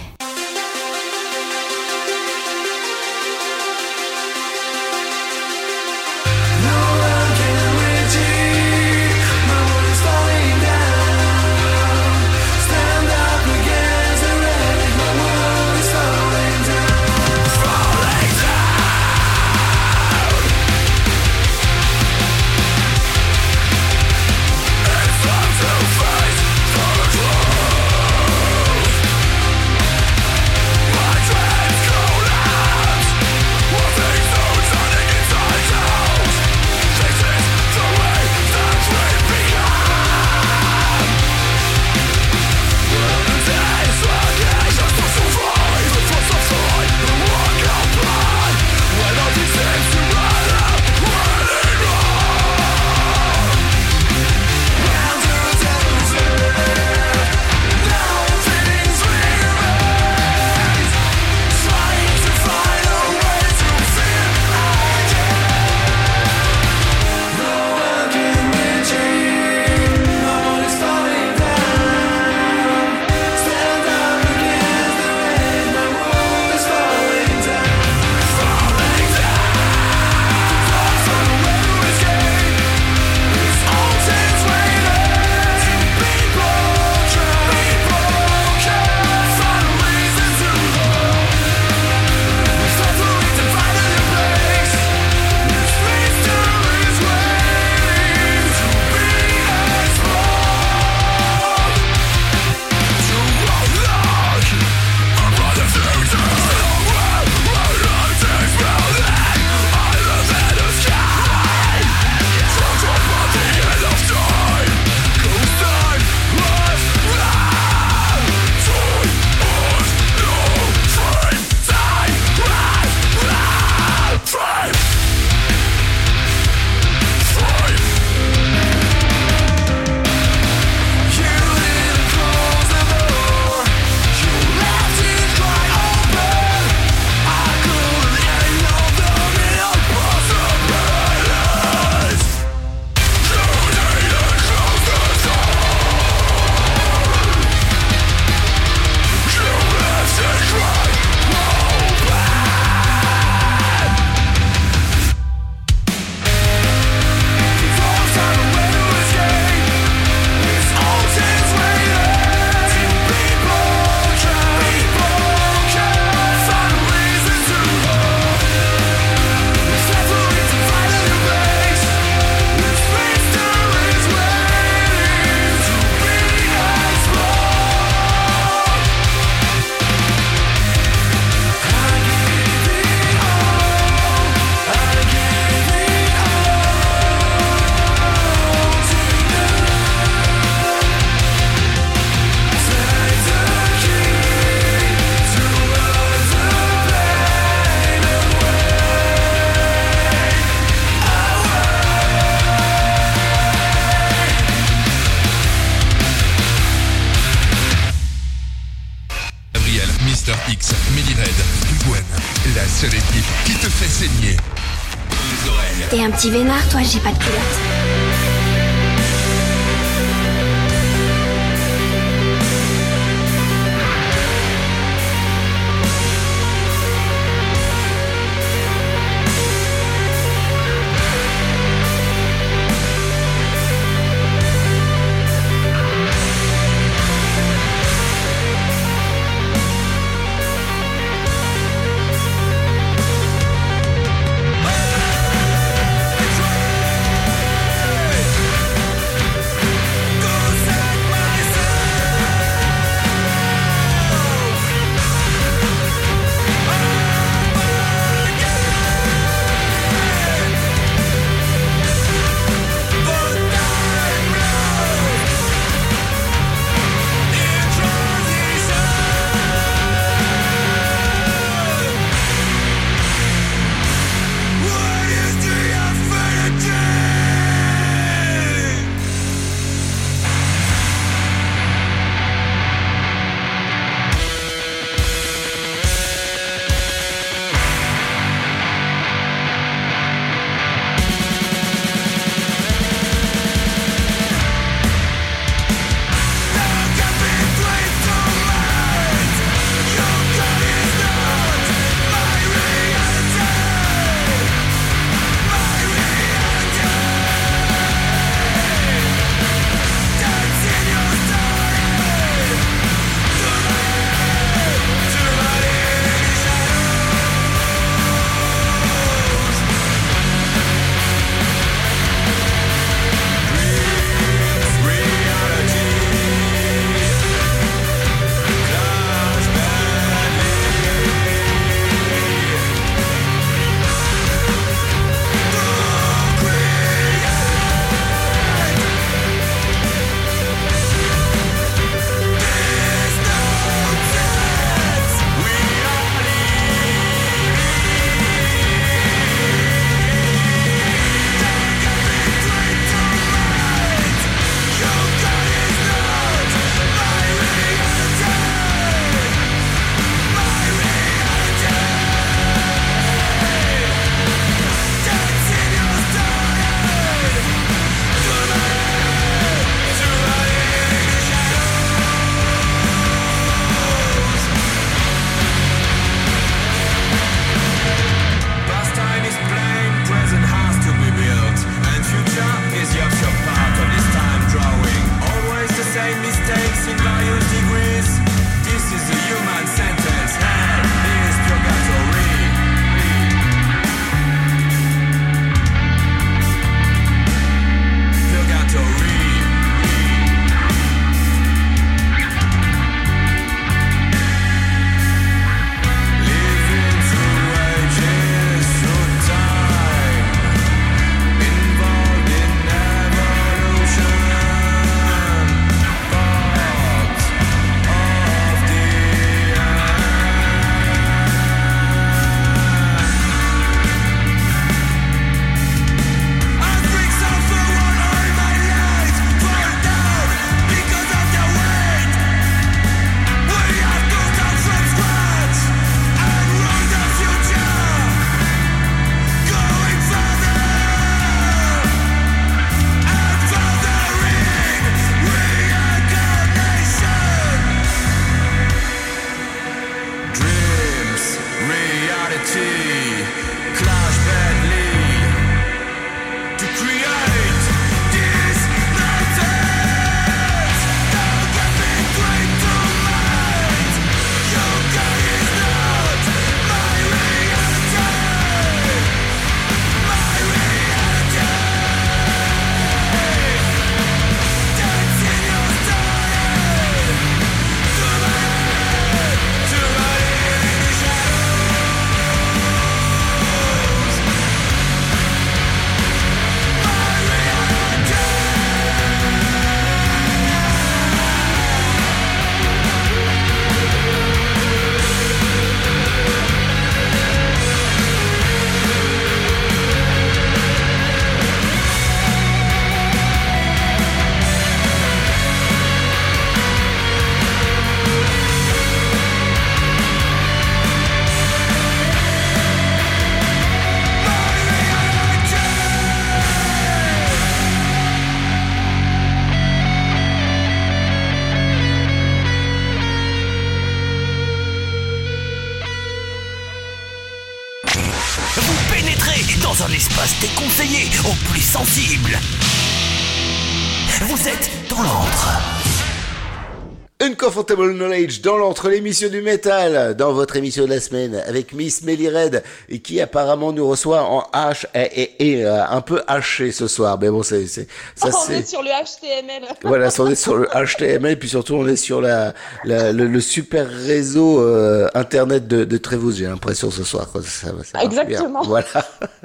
Knowledge dans l'entre l'émission du métal, dans votre émission de la semaine, avec Miss Melly Red, et qui apparemment nous reçoit en H et, et- et, euh, un peu haché ce soir. Mais bon, c'est, c'est, ça on c'est. est sur le HTML. Voilà, on est sur le HTML, puis surtout on est sur la, la- le, le super réseau euh, internet de, de Trévoux, j'ai l'impression ce soir. quoi. Ça, va- ça marche bien. Exactement. Voilà.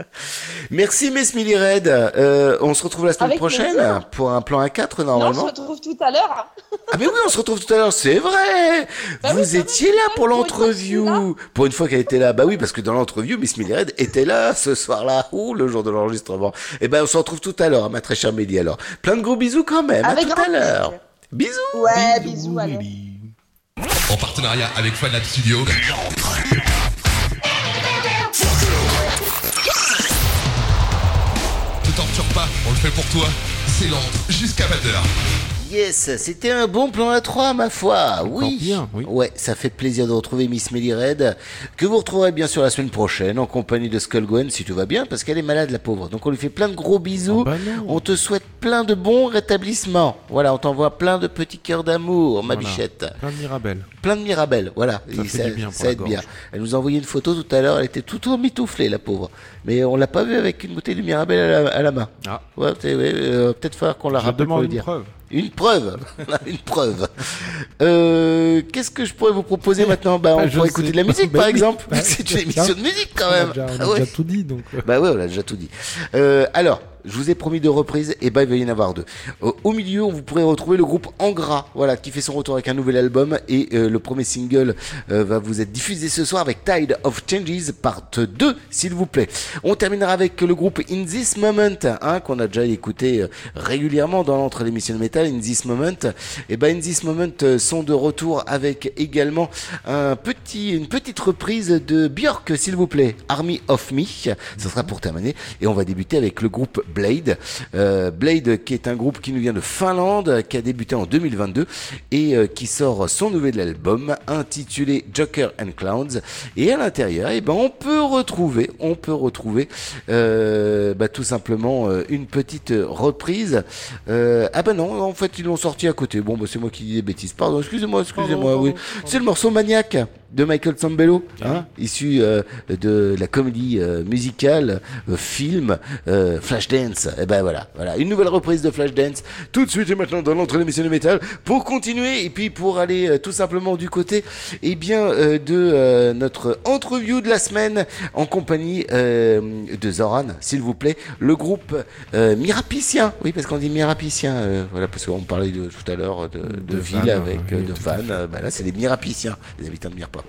Merci Miss Millie Red. Euh, on se retrouve la semaine Avec prochaine plaisir. pour un plan A4 Non, on normalement. se retrouve tout à l'heure. Ah mais oui, on se retrouve tout à l'heure, c'est vrai Vous étiez là pour l'entreview Pour une fois qu'elle était là, bah oui, parce que dans l'entreview, Miss Millie Red était là ce soir-là, ou le jour de l'enregistrement. Eh ben, on se retrouve tout à l'heure, ma très chère Mélie, alors. Plein de gros bisous quand même, Avec à tout à l'heure Bisous Ouais, bisous, allez. En partenariat avec Fanat Studio. Te torture pas, on le fait pour toi. C'est l'antre jusqu'à 20h. Yes, c'était un bon plan à 3 ma foi. Oui. bien, oui. Ouais, ça fait plaisir de retrouver Miss Melly Red, que vous retrouverez bien sûr la semaine prochaine en compagnie de Skull Gwen si tout va bien, parce qu'elle est malade la pauvre. Donc on lui fait plein de gros bisous. Oh, bah on te souhaite plein de bons rétablissements. Voilà, on t'envoie plein de petits cœurs d'amour, ma Voilà. bichette. Plein de Mirabel. Plein de Mirabelle, voilà. Ça du bien pour ça aide gorge. bien. Elle nous a envoyé une photo tout à l'heure, elle était tout emmitouflée, la pauvre. Mais on l'a pas vue avec une bouteille de Mirabelle à la, à la main. Ah. Ouais, euh, peut-être falloir qu'on la Je rappelle pour lui une dire. preuve. Une preuve, une preuve. Euh, Qu'est-ce que je pourrais vous proposer maintenant? Bah, Bah, on je pourrait écouter de la musique, Bah par exemple. Bah, C'est une émission de musique quand On a même. déjà- on a Ah ouais. déjà tout dit, donc. Bah ouais, on a déjà tout dit. Euh, alors, je vous ai promis deux reprises, et bah il va y en avoir deux. Au- au milieu, vous pourrez retrouver le groupe Angra, voilà, qui fait son retour avec un nouvel album, et euh, le premier single euh, va vous être diffusé ce soir avec Tide of Changes, part 2, s'il vous plaît. On terminera avec le groupe In This Moment, hein, qu'on a déjà écouté euh, régulièrement dans l'entre l'émission de métal, In This Moment. Et ben In This Moment euh, sont de retour avec également un petit, une petite reprise de Björk, s'il vous plaît, Army of Me. Ça sera pour terminer. Et on va débuter avec le groupe Blade. Euh, Blade, qui est un groupe qui nous vient de Finlande, qui a débuté en 2022 et euh, qui sort son nouvel album intitulé Joker and Clowns. Et à l'intérieur, eh ben, on peut retrouver, on peut retrouver, euh, bah, tout simplement euh, une petite reprise. Euh, ah ben non, en fait, ils l'ont sorti à côté. Bon, bah, c'est moi qui dis des bêtises. Pardon, excusez-moi, excusez-moi. Oui, c'est le morceau Maniac de Michael Sambello, Ah hein, issu euh, de la comédie euh, musicale, euh, film euh, Flashdance. Et ben voilà, voilà, une nouvelle reprise de Flashdance. Tout de suite et maintenant dans l'entre l'émission de métal pour continuer et puis pour aller euh, tout simplement du côté, eh bien euh, de euh, notre entreview de la semaine en compagnie euh, de Zoran, s'il vous plaît, le groupe euh, Mirapicien. Oui, parce qu'on dit Mirapicien, euh, voilà, parce qu'on parlait de, tout à l'heure de, de, De ville avec oui, de. Euh, bah là, c'est des Mirapiciens, les habitants de Mirpa.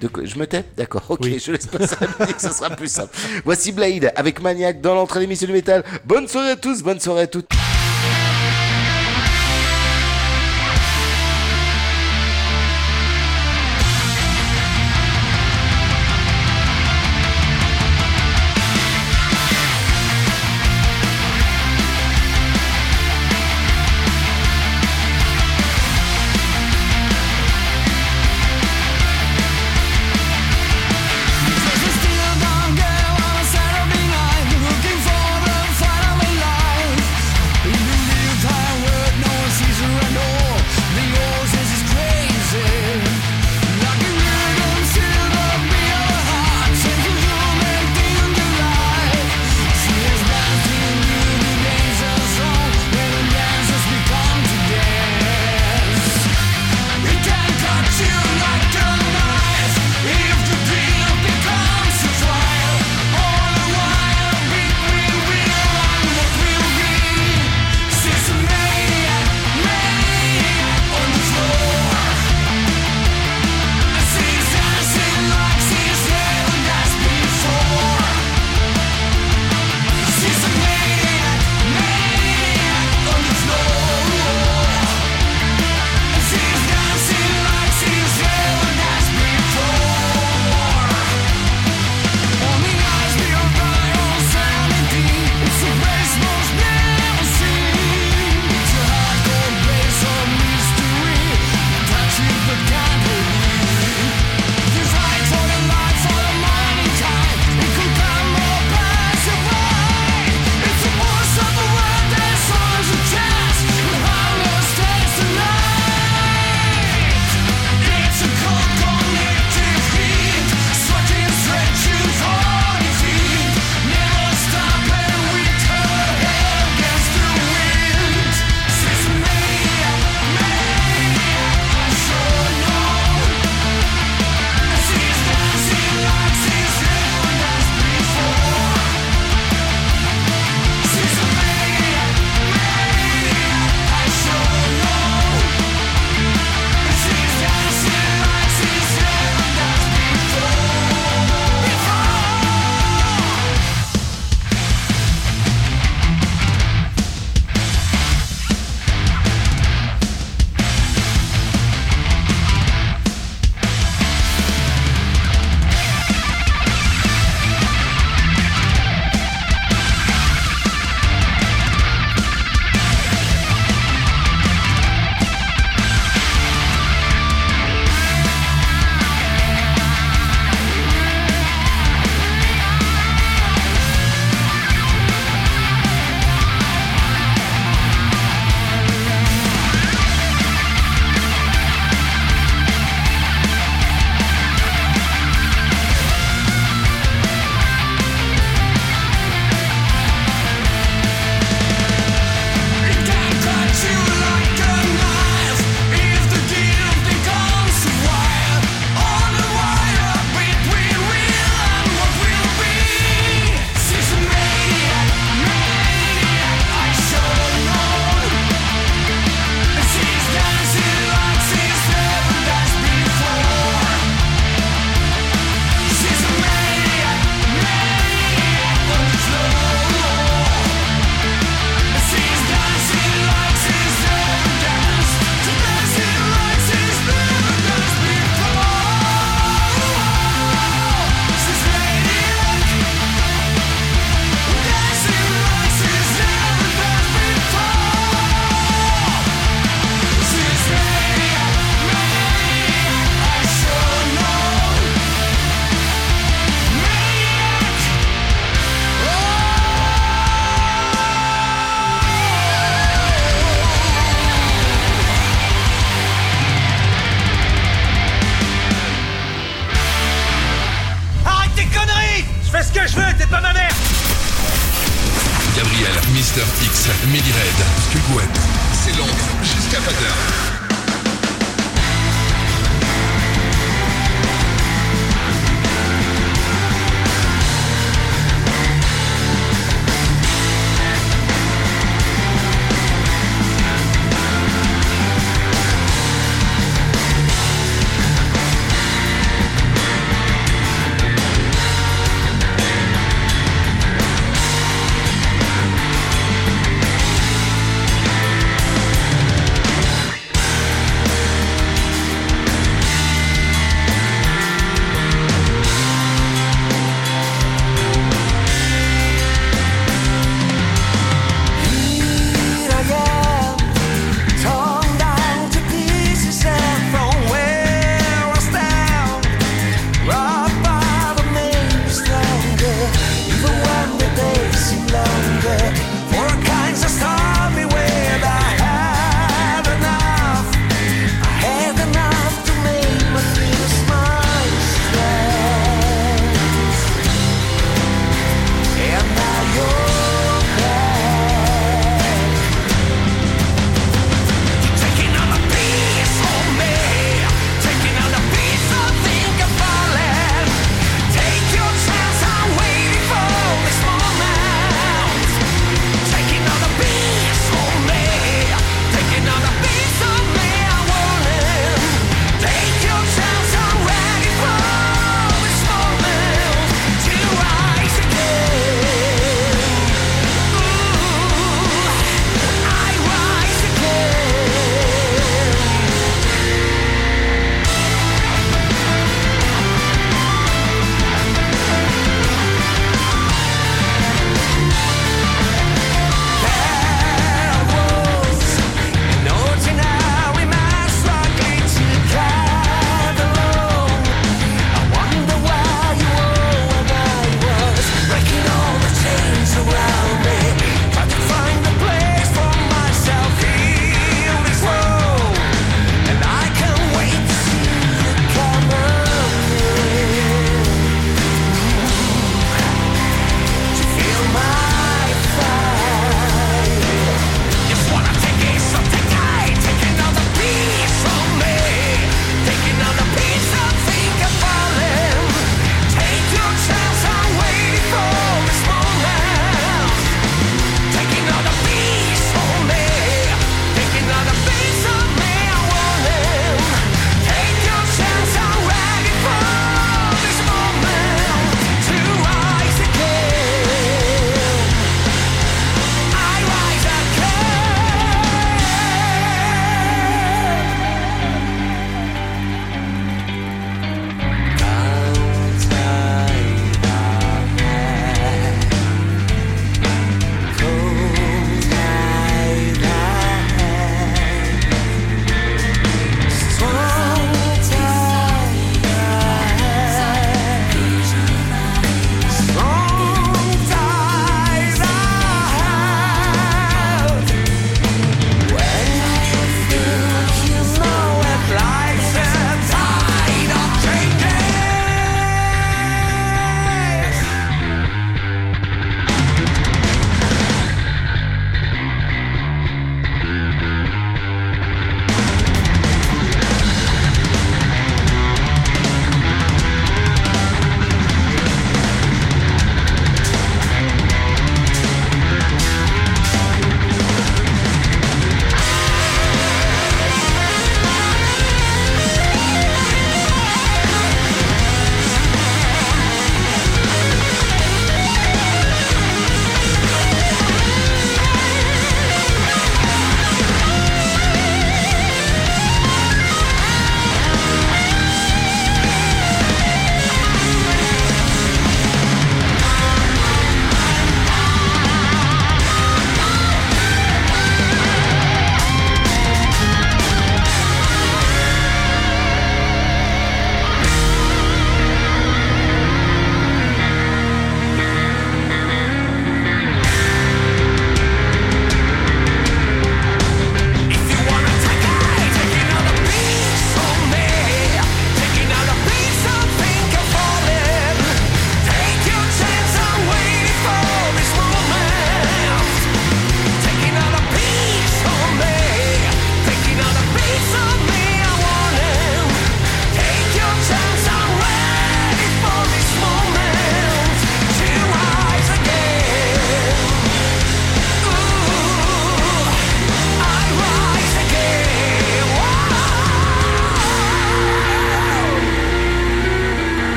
De je me tais D'accord, ok, Oui. je laisse passer la musique, ça sera plus simple. Voici Blade avec Maniac dans l'entrée d'émission du métal. Bonne soirée à tous, bonne soirée à toutes.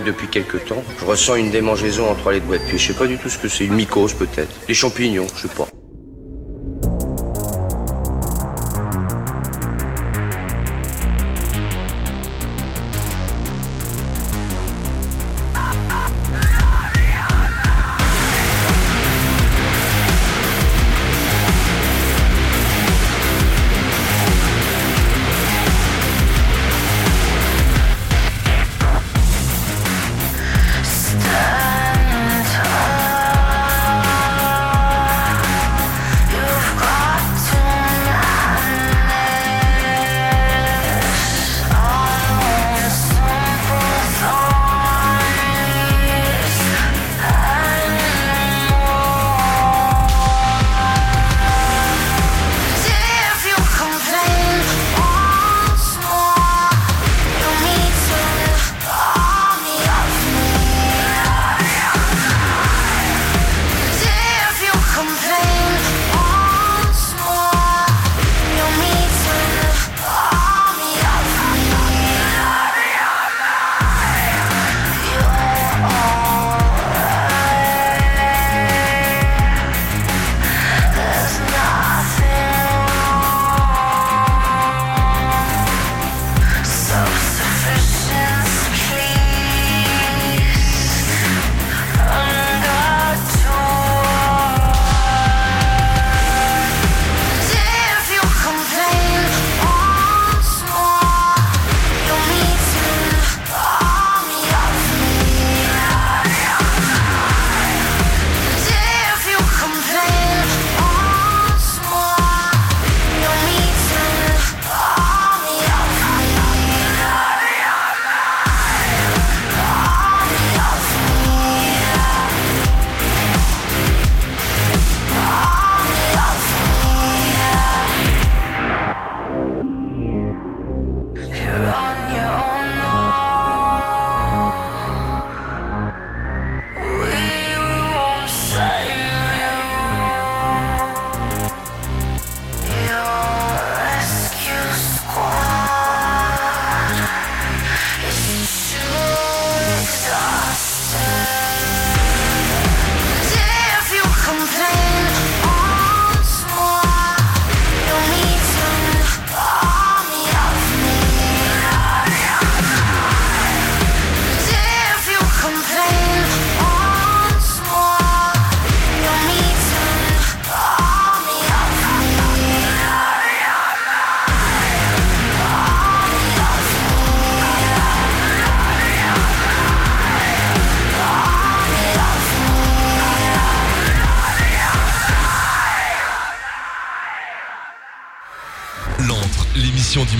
Depuis quelques temps, je ressens une démangeaison entre les doigts de. Je sais pas du tout ce que c'est, une mycose peut-être. Les champignons, je sais pas.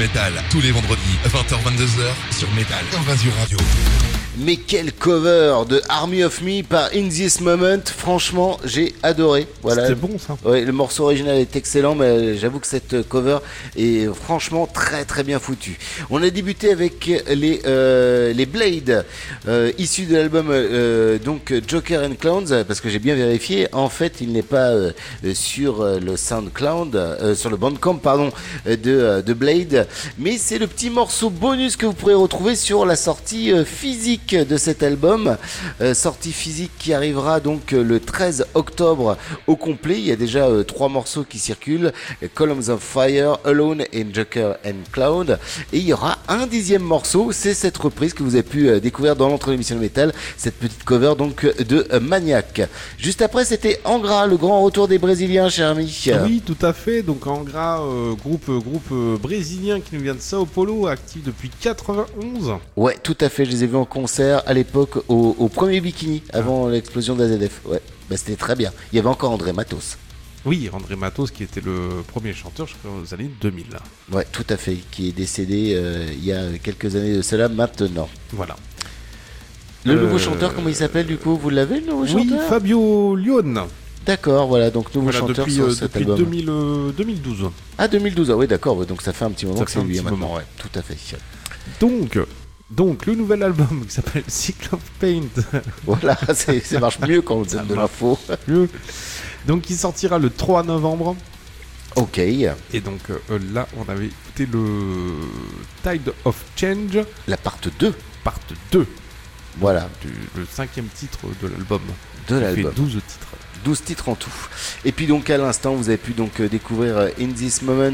Métal, tous les vendredis, 20h-22h sur Métal Invasion Radio. Mais quel cover de Army of Me par In This Moment, franchement j'ai adoré. Voilà. C'était bon, ça. Ouais, le morceau original est excellent, mais j'avoue que cette cover est franchement très très bien foutue. On a débuté avec les euh, les Blade euh, issus de l'album euh, donc Joker and Clowns, parce que j'ai bien vérifié. En fait, il n'est pas euh, sur euh, le SoundCloud, euh, sur le Bandcamp pardon euh, de euh, de Blade, mais c'est le petit morceau bonus que vous pourrez retrouver sur la sortie euh, physique de cet album. Euh, sortie physique qui arrivera donc euh, le 13 octobre au complet. Il y a déjà euh, trois morceaux qui circulent. Columns of Fire, Alone in Joker and Cloud. Et il y aura un dixième morceau. C'est cette reprise que vous avez pu découvrir dans l'entre l'émission de métal. Cette petite cover donc de Maniac. Juste après, c'était Angra, le grand retour des Brésiliens, cher ami. Oui, tout à fait. Donc Angra, euh, groupe, groupe brésilien qui nous vient de Sao Paulo, actif depuis 91. Ouais, tout à fait. Je les ai vus en concert à l'époque au, au premier bikini avant l'explosion de l'AZF. Ouais, bah, c'était très bien. Il y avait encore André Matos. Oui, André Matos qui était le premier chanteur, je crois, aux années 2000. Ouais, tout à fait. Qui est décédé euh, il y a quelques années de cela maintenant. Voilà. Le Euh, nouveau chanteur, comment il s'appelle du coup? Vous l'avez le nouveau Oui, chanteur? Fabio Lione. D'accord, voilà, donc nouveau Voilà, chanteur depuis, sur euh, cet depuis album. 2000, euh, 2012. Ah, 2012, ah oui, d'accord, donc ça fait un petit moment Ça que c'est lui petit maintenant, ouais, tout à fait. Donc, donc, le nouvel album qui s'appelle Cycle of Paint. Voilà, ça marche mieux quand on donne de l'info. Donc, il sortira le 3 novembre. Ok. Et donc, euh, là, on avait écouté le Tide of Change. La part 2. Part 2. Voilà. Du- le cinquième titre de l'album. De l'album. 12 titres. 12 titres en tout. Et puis donc à l'instant, vous avez pu donc euh, découvrir euh, In This Moment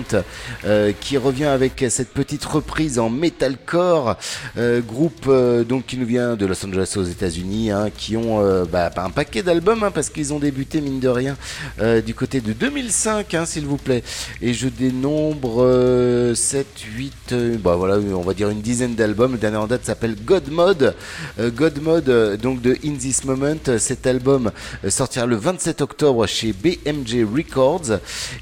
euh, qui revient avec cette petite reprise en metalcore, groupe donc qui nous vient de Los Angeles aux États-Unis, hein, qui ont euh, bah, un paquet d'albums hein, parce qu'ils ont débuté mine de rien du côté de 2005, hein, s'il vous plaît. Et je dénombre euh, 7, 8, euh, bah voilà, on va dire une dizaine d'albums. Le dernier en date s'appelle God Mode. God Mode, donc de In This Moment. Cet album sortira le 27 octobre chez BMG Records.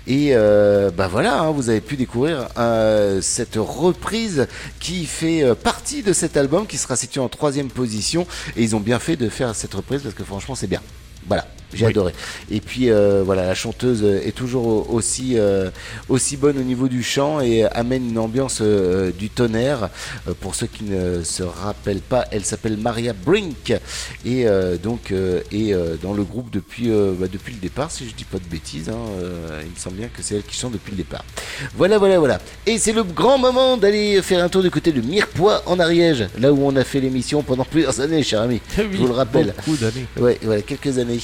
Et euh, bah voilà, hein, vous avez pu découvrir euh, cette reprise qui fait euh, partie de cet album qui sera situé en troisième position. Et ils ont bien fait de faire cette reprise parce que franchement, c'est bien. Voilà, j'ai Oui. adoré. Et puis euh, voilà, la chanteuse est toujours aussi euh, aussi bonne au niveau du chant et amène une ambiance euh, du tonnerre. Pour ceux qui ne se rappellent pas, elle s'appelle Maria Brink et donc est dans le groupe depuis bah, depuis le départ, si je dis pas de bêtises. hein, il me semble bien que c'est elle qui chante depuis le départ. Voilà, voilà, voilà. Et c'est le grand moment d'aller faire un tour du côté de Mirepoix en Ariège, là où on a fait l'émission pendant plusieurs années, cher ami. Je vous le rappelle. Beaucoup d'années. Ouais, voilà, quelques années,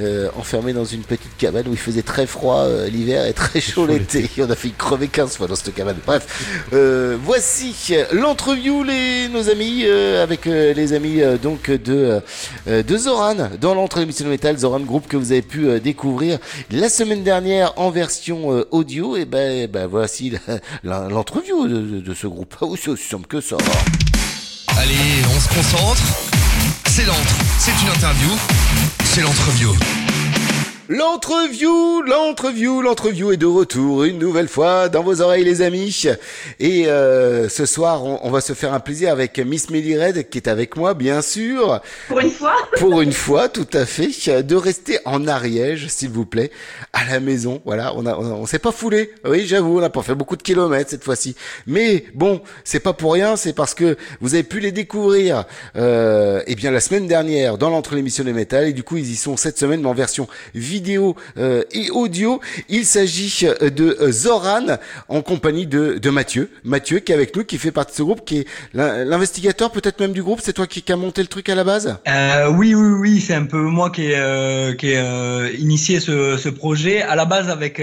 euh, enfermé dans une petite cabane où il faisait très froid euh, l'hiver et très chaud l'été. On a fait crever 15 fois dans cette cabane. Bref, euh, voici l'entreview, les nos amis, euh, avec euh, les amis euh, donc de euh, de Zoran dans l'entre émission métal, Zoran Group que vous avez pu euh, découvrir la semaine dernière en version euh, audio. Et ben, ben voici l'entreview de, de- de ce groupe. Ah oui, c'est aussi simple que ça. Allez, on se concentre. C'est l'entre, c'est une interview, c'est l'entreview. L'entreview, l'entreview, l'entreview est de retour une nouvelle fois dans vos oreilles les amis. Et euh, ce soir, on, on va se faire un plaisir avec Miss Melly Red qui est avec moi, bien sûr. Pour une fois Pour une fois, tout à fait, de rester en Ariège, s'il vous plaît, à la maison. Voilà, on a, on, s'est pas foulé. Oui, j'avoue, on n'a pas fait beaucoup de kilomètres cette fois-ci. Mais bon, c'est pas pour rien, c'est parce que vous avez pu les découvrir, euh, eh bien la semaine dernière dans l'entre l'émission de métal et du coup ils y sont cette semaine mais en version vidéo euh, et audio. Il s'agit euh, de euh, Zoran en compagnie de, de Mathieu. Mathieu qui est avec nous, qui fait partie de ce groupe, qui est l'in- l'investigateur peut-être même du groupe. C'est toi qui, qui a monté le truc à la base? Oui, oui, oui, c'est un peu moi qui ai, qui ai initié ce, ce projet. À la base, avec,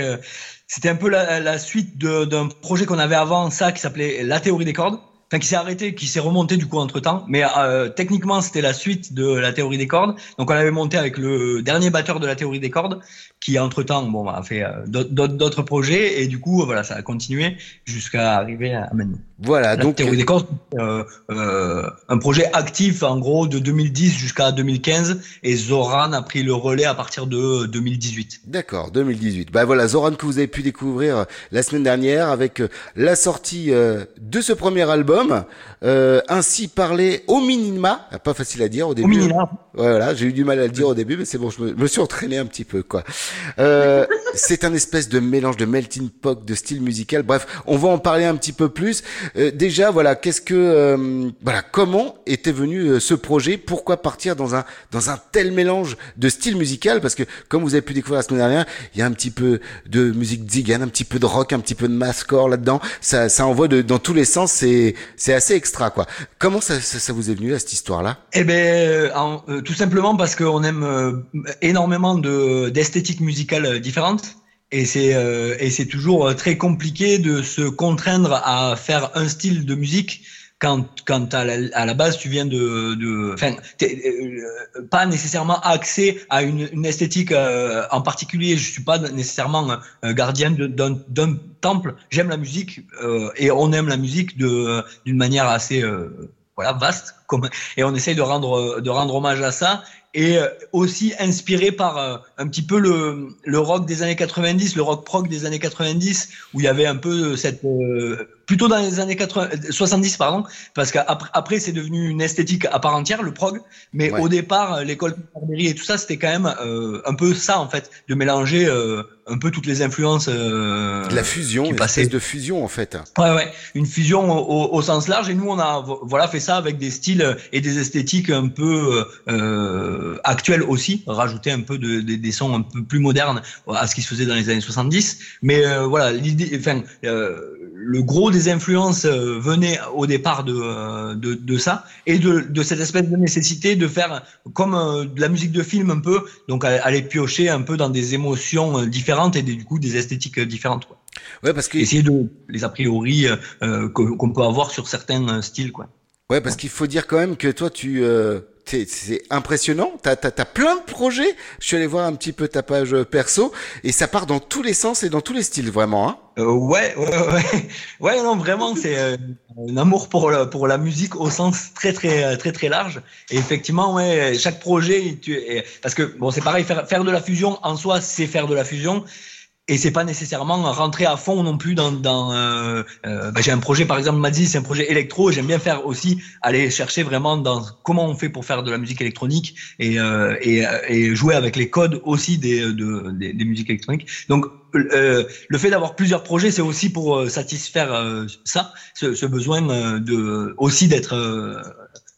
c'était un peu la, suite d'un projet qu'on avait avant ça qui s'appelait La théorie des cordes. Enfin, qui s'est arrêté, qui s'est remonté du coup entre temps. Mais euh, techniquement, c'était la suite de la théorie des cordes. Donc, on avait monté avec le dernier batteur de la théorie des cordes, qui entre temps, bon, a fait euh, d'autres projets. Et du coup, voilà, ça a continué jusqu'à arriver à maintenant. Voilà, La donc théorie des cordes, euh, euh, un projet actif en gros de 2010 jusqu'à 2015 et Zoran a pris le relais à partir de 2018. D'accord, 2018. Bah voilà, Zoran que vous avez pu découvrir euh, la semaine dernière avec euh, la sortie euh, de ce premier album, euh, ainsi parlé au minima, pas facile à dire au début. minima. Voilà, j'ai eu du mal à le dire au début, mais c'est bon, je me, je me suis entraîné un petit peu quoi. Euh, c'est un espèce de mélange de melting pot, de style musical. Bref, on va en parler un petit peu plus. Euh, déjà, voilà, qu'est-ce que, euh, voilà, comment était venu euh, ce projet? Pourquoi partir dans un dans un tel mélange de style musical? Parce que comme vous avez pu découvrir la semaine dernière, il y a un petit peu de musique zigane, un petit peu de rock, un petit peu de masscore là-dedans. Ça, ça envoie de, dans tous les sens. C'est c'est assez extra quoi. Comment ça, ça, ça vous est venu à cette histoire-là? Eh ben, euh, en- euh, tout simplement parce qu'on aime euh, énormément de d'esthétiques musicales euh, différentes. Et c'est euh, toujours très compliqué de se contraindre à faire un style de musique quand quand à la, à la base tu viens de de enfin pas nécessairement axé à une, esthétique en particulier. Je suis pas nécessairement gardien de- d'un temple. J'aime la musique et on aime la musique de d'une manière assez voilà vaste comme et on essaye de rendre de rendre hommage à ça et euh, aussi inspiré par euh, un petit peu le le rock des années 90 le rock prog des années 90 où il y avait un peu cette euh, plutôt dans les années 80 70 pardon parce qu'après après c'est devenu une esthétique à part entière le prog mais Ouais. au départ l'école Parmery et tout ça c'était quand même euh, un peu ça en fait de mélanger euh, un peu toutes les influences euh, De la fusion, qui une passaient espèce de fusion en fait. Ouais, ouais, une fusion au, au- sens large. Et nous, on a vo- voilà fait ça avec des styles et des esthétiques un peu euh, actuels aussi, rajouter un peu de, de- des sons un peu plus modernes à ce qui se faisait dans les années 70. Mais euh, voilà, l'idée, enfin, euh, le gros des influences euh, venait au départ de, euh, de, de ça et de, de cette espèce de nécessité de faire comme euh, de la musique de film un peu, donc aller piocher un peu dans des émotions différentes et des- du coup des esthétiques différentes. Quoi. Ouais, parce que essayer de les a priori euh, qu'on peut avoir sur certains styles, quoi. Ouais, parce qu'il faut dire quand même que toi, tu, euh, c'est impressionnant. T'as, t'as plein de projets. Je suis allé voir un petit peu ta page euh, perso et ça part dans tous les sens et dans tous les styles, vraiment. Hein Euh, ouais, ouais, ouais, ouais, non, vraiment, c'est euh, un amour pour la, pour la musique au sens très, très, très, très large. Et effectivement, ouais, chaque projet, parce que bon, c'est pareil, faire, faire de la fusion en soi, c'est faire de la fusion. Et c'est pas nécessairement rentrer à fond non plus dans. dans euh, euh, bah, j'ai un projet, par exemple, Madzi, c'est un projet électro. J'aime bien faire aussi aller chercher vraiment dans comment on fait pour faire de la musique électronique et, euh, et, et jouer avec les codes aussi des, de, des, des musiques électroniques. Donc euh, le fait d'avoir plusieurs projets, c'est aussi pour euh, satisfaire euh, ça, ce, ce besoin euh, de aussi d'être euh,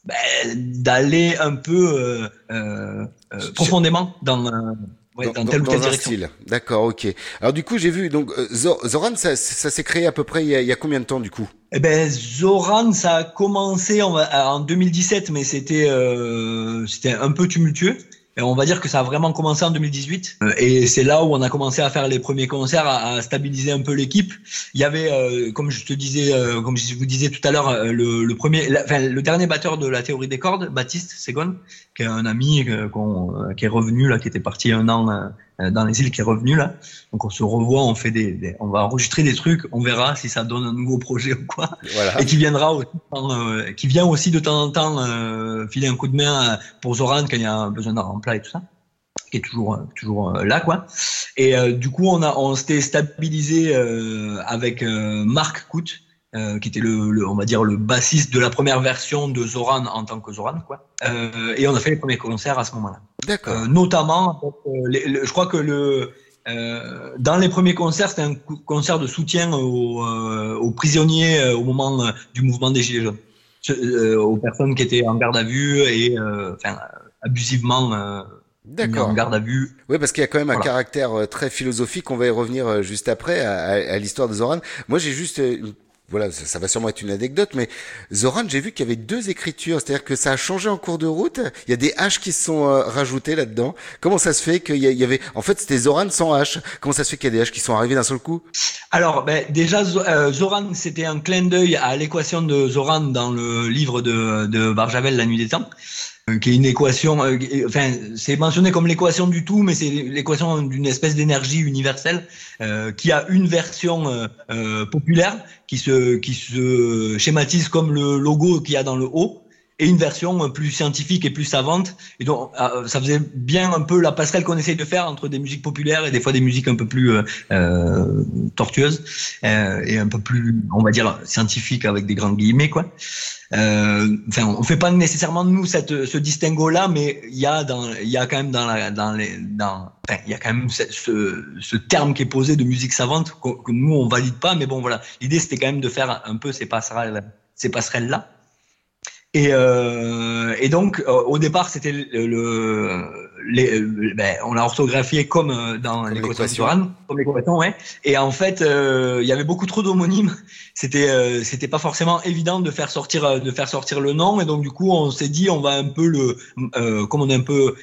ben, d'aller un peu euh, euh, euh, profondément dans, euh, ouais, dans, ou direction. style. D'accord, ok. Alors du coup, j'ai vu donc euh, Zor- Zoran, ça, ça s'est créé à peu près il y, a, il y a combien de temps du coup? Eh ben Zoran, ça a commencé va- en 2017, mais c'était euh, c'était un peu tumultueux. On va dire que ça a vraiment commencé en 2018. Euh, Et c'est là où on a commencé à faire les premiers concerts, à, stabiliser un peu l'équipe. Il y avait, euh, comme je te disais, euh, comme je vous disais tout à l'heure, euh, le, le premier, enfin, le dernier batteur de la théorie des cordes, Baptiste Segon, qui est un ami euh, euh, qui est revenu là, qui était parti un an dans les îles, qui est revenu là. Donc on se revoit, on fait des, des- on va enregistrer des trucs, on verra si ça donne un nouveau projet ou quoi. Voilà. Et qui viendra aussi, euh, qui vient aussi de temps en temps euh, filer un coup de main euh, pour Zoran quand il y a besoin d'un remplat et tout ça, qui est toujours euh, toujours euh, là quoi. Et euh, du coup on a on s'était stabilisé euh, avec euh, Marc Cout, euh, qui était le, le- on va dire le bassiste de la première version de Zoran en tant que Zoran quoi. Euh, et on a fait les premiers concerts à ce moment-là. D'accord. Euh, notamment, euh, les- je crois que le euh, dans les premiers concerts, c'était un concert de soutien aux, euh, aux prisonniers euh, au moment euh, du mouvement des Gilets jaunes, Ce- euh, aux personnes qui étaient en garde à vue et euh, enfin abusivement euh, D'accord. en garde à vue. Oui, parce qu'il y a quand même un caractère très philosophique. On va y revenir juste après à, à- à l'histoire de Zoran. Moi, j'ai juste, une- voilà, ça, ça va sûrement être une anecdote, mais Zoran, j'ai vu qu'il y avait deux écritures, c'est-à-dire que ça a changé en cours de route. Il y a des H qui se sont euh, rajoutés là-dedans. Comment ça se fait qu'il y, y avait, en fait, c'était Zoran sans H. Comment ça se fait qu'il y a des H qui sont arrivés d'un seul coup? Alors, ben, déjà, euh, Zoran, c'était un clin d'œil à l'équation de Zoran dans le livre de, de Barjavel, La Nuit des Temps, qui est une équation, euh, enfin, c'est mentionné comme l'équation du tout, mais c'est l'équation d'une espèce d'énergie universelle euh, qui a une version euh, euh, populaire qui se, qui se schématise comme le logo qu'il y a dans le haut et une version euh, plus scientifique et plus savante. Et donc, euh, ça faisait bien un peu la passerelle qu'on essaye de faire entre des musiques populaires et des fois des musiques un peu plus euh, euh, tortueuses euh, et un peu plus, on va dire, scientifiques avec des grands guillemets, quoi. Euh, Enfin, on fait pas nécessairement nous cette, ce distinguo-là, mais il y a dans, il y a quand même dans la, dans les, dans, enfin, il y a quand même ce, ce, terme qui est posé de musique savante que, que nous on valide pas, mais bon voilà, l'idée c'était quand même de faire un peu ces passerelles, ces passerelles là. Et, euh, et donc, au départ, c'était le, le- les, euh, ben, on l'a orthographié comme euh, dans de l'équation. Comme l'équation, ouais. Et en fait, euh, il y avait beaucoup trop d'homonymes. C'était, euh, c'était pas forcément évident de faire sortir, de faire sortir le nom. Et donc, du coup, on s'est dit, on va un peu le, euh, comme on est un peu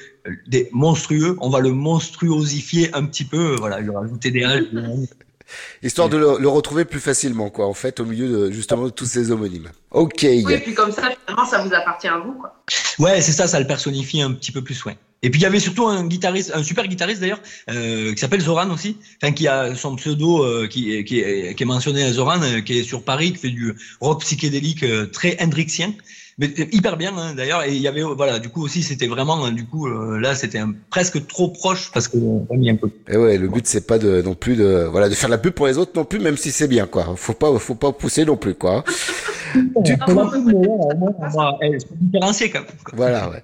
des monstrueux, on va le monstruosifier un petit peu. Voilà, lui rajouter des. Histoire de le, le retrouver plus facilement, quoi, en fait, au milieu de, justement, de tous ces homonymes. Ok. Oui, et puis comme ça, finalement, ça vous appartient à vous. Quoi. Ouais, c'est ça, ça le personnifie un petit peu plus, ouais. Et puis il y avait surtout un guitariste, un super guitariste d'ailleurs, euh, qui s'appelle Zoran aussi, enfin qui a son pseudo euh, qui, qui, est, qui est mentionné à Zoran, euh, qui est sur Paris, qui fait du rock psychédélique euh, très hendrixien, mais euh, hyper bien hein, d'ailleurs. Et il y avait euh, voilà, du coup aussi c'était vraiment, euh, du coup euh, là c'était presque trop proche parce que on a mis un peu. Et ouais, le but c'est pas de non plus de voilà de faire la pub pour les autres non plus, même si c'est bien quoi. Faut pas faut pas pousser non plus quoi. Du coup. Voilà, ouais.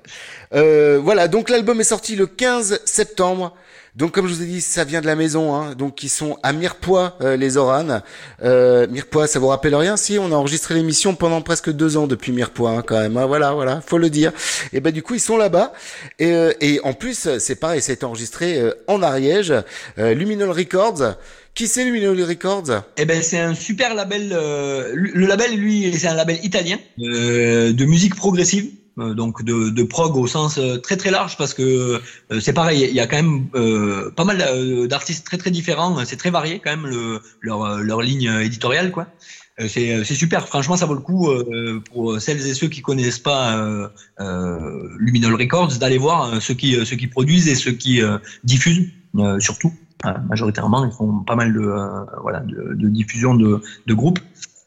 Euh, voilà, donc l'album est sorti le 15 septembre. Donc comme je vous ai dit, ça vient de la maison, hein. donc ils sont à Mirepoix, euh, les Oran. Euh, Mirepoix, ça vous rappelle rien? Si, on a enregistré l'émission pendant presque deux ans depuis Mirepoix, hein, quand même. hein. Voilà, voilà, faut le dire. Et ben du coup, ils sont là-bas. Et, euh, et en plus, c'est pareil, c'est enregistré euh, en Ariège, euh, Luminol Records, Qui c'est Luminol Records? Eh ben, c'est un super label. euh, le label, lui, c'est un label italien de musique progressive. Euh, donc de, de prog au sens euh, très très large parce que euh, c'est pareil, il y a quand même euh, pas mal d'artistes très très différents, c'est très varié quand même le, leur, leur ligne éditoriale quoi. C'est super, franchement ça vaut le coup euh, pour celles et ceux qui connaissent pas euh, Luminol Records d'aller voir ceux qui, ceux qui produisent et ceux qui diffusent surtout. Majoritairement, ils font pas mal de, voilà, de, de diffusion de, de groupes.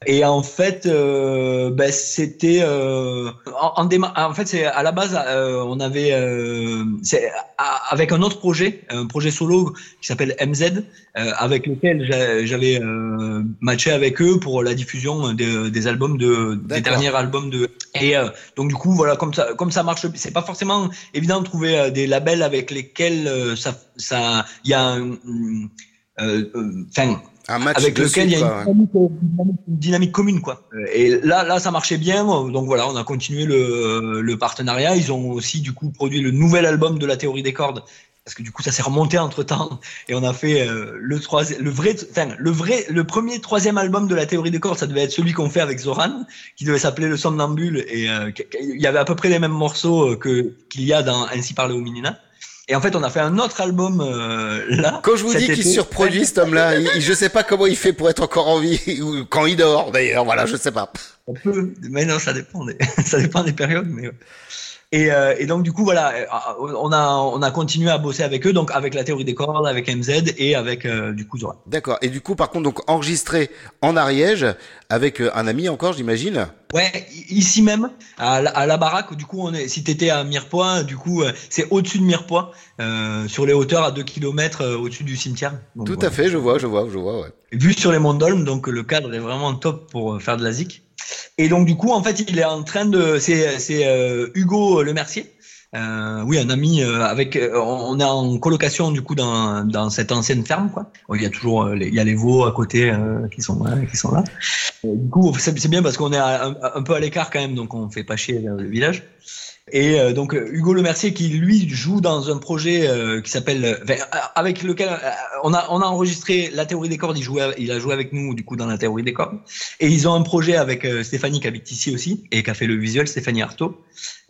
Et en fait, euh, ben, c'était euh, en, en, déma- en fait, c'est à la base, euh, on avait euh, à- avec un autre projet, un projet solo qui s'appelle MZ, euh, avec lequel j'a- j'avais euh, matché avec eux pour la diffusion des, des albums de des derniers albums de. Et euh, donc du coup, voilà, comme ça, comme ça marche, c'est pas forcément évident de trouver des labels avec lesquels euh, ça, ça, il y a un, enfin, Un match avec lequel il y a quoi, une dynamique, une dynamique- une dynamique commune quoi. Euh, Et là là ça marchait bien. Donc voilà on a continué le, le partenariat. Ils ont aussi du coup produit le nouvel album de la théorie des cordes. Parce que du coup ça s'est remonté entre temps et on a fait euh, le troisième le vrai enfin le vrai le premier troisième album de la théorie des cordes ça devait être celui qu'on fait avec Zoran qui devait s'appeler le somnambule. Et euh, il y avait à peu près les mêmes morceaux que qu'il y a dans ainsi parler au Minina et en fait on a fait un autre album euh, là Quand je vous dis qu'il surproduit cet homme-là, je sais pas comment il fait pour être encore en vie, ou quand il dort d'ailleurs, voilà, je sais pas. On peut, mais non, ça dépend des, ça dépend des périodes, mais. Et, euh, et donc du coup voilà, on a on a continué à bosser avec eux, donc avec la théorie des cordes, avec MZ et avec euh, du coup Zora. D'accord. Et du coup, par contre, donc enregistré en Ariège avec euh, un ami encore, j'imagine. Ouais, i- ici même à la, à la baraque. Du coup, on est, si t'étais à Mirepoix, du coup, euh, c'est au-dessus de Mirepoix, euh, sur les hauteurs à 2 km au-dessus du cimetière. Donc, Tout voilà. à fait, je vois, je vois, je vois, ouais. Vu sur les monts d'Olme, donc le cadre est vraiment top pour faire de la zik. Et donc du coup, en fait, il est en train de, c'est c'est euh, Hugo Le Mercier. Euh, oui, un ami euh, avec, euh, on est en colocation du coup dans, dans cette ancienne ferme quoi. Il y a toujours, euh, les, il y a les veaux à côté euh, qui sont là, qui sont là. Du coup, c'est bien parce qu'on est un, un peu à l'écart quand même, donc on fait pas chier le village. Et euh, donc Hugo Le Mercier qui lui joue dans un projet euh, qui s'appelle euh, enfin, avec lequel euh, on a on a enregistré la théorie des cordes. Il jouait il a joué avec nous du coup dans la théorie des cordes. Et ils ont un projet avec euh, Stéphanie qui habite ici aussi et qui a fait le visuel Stéphanie Artaud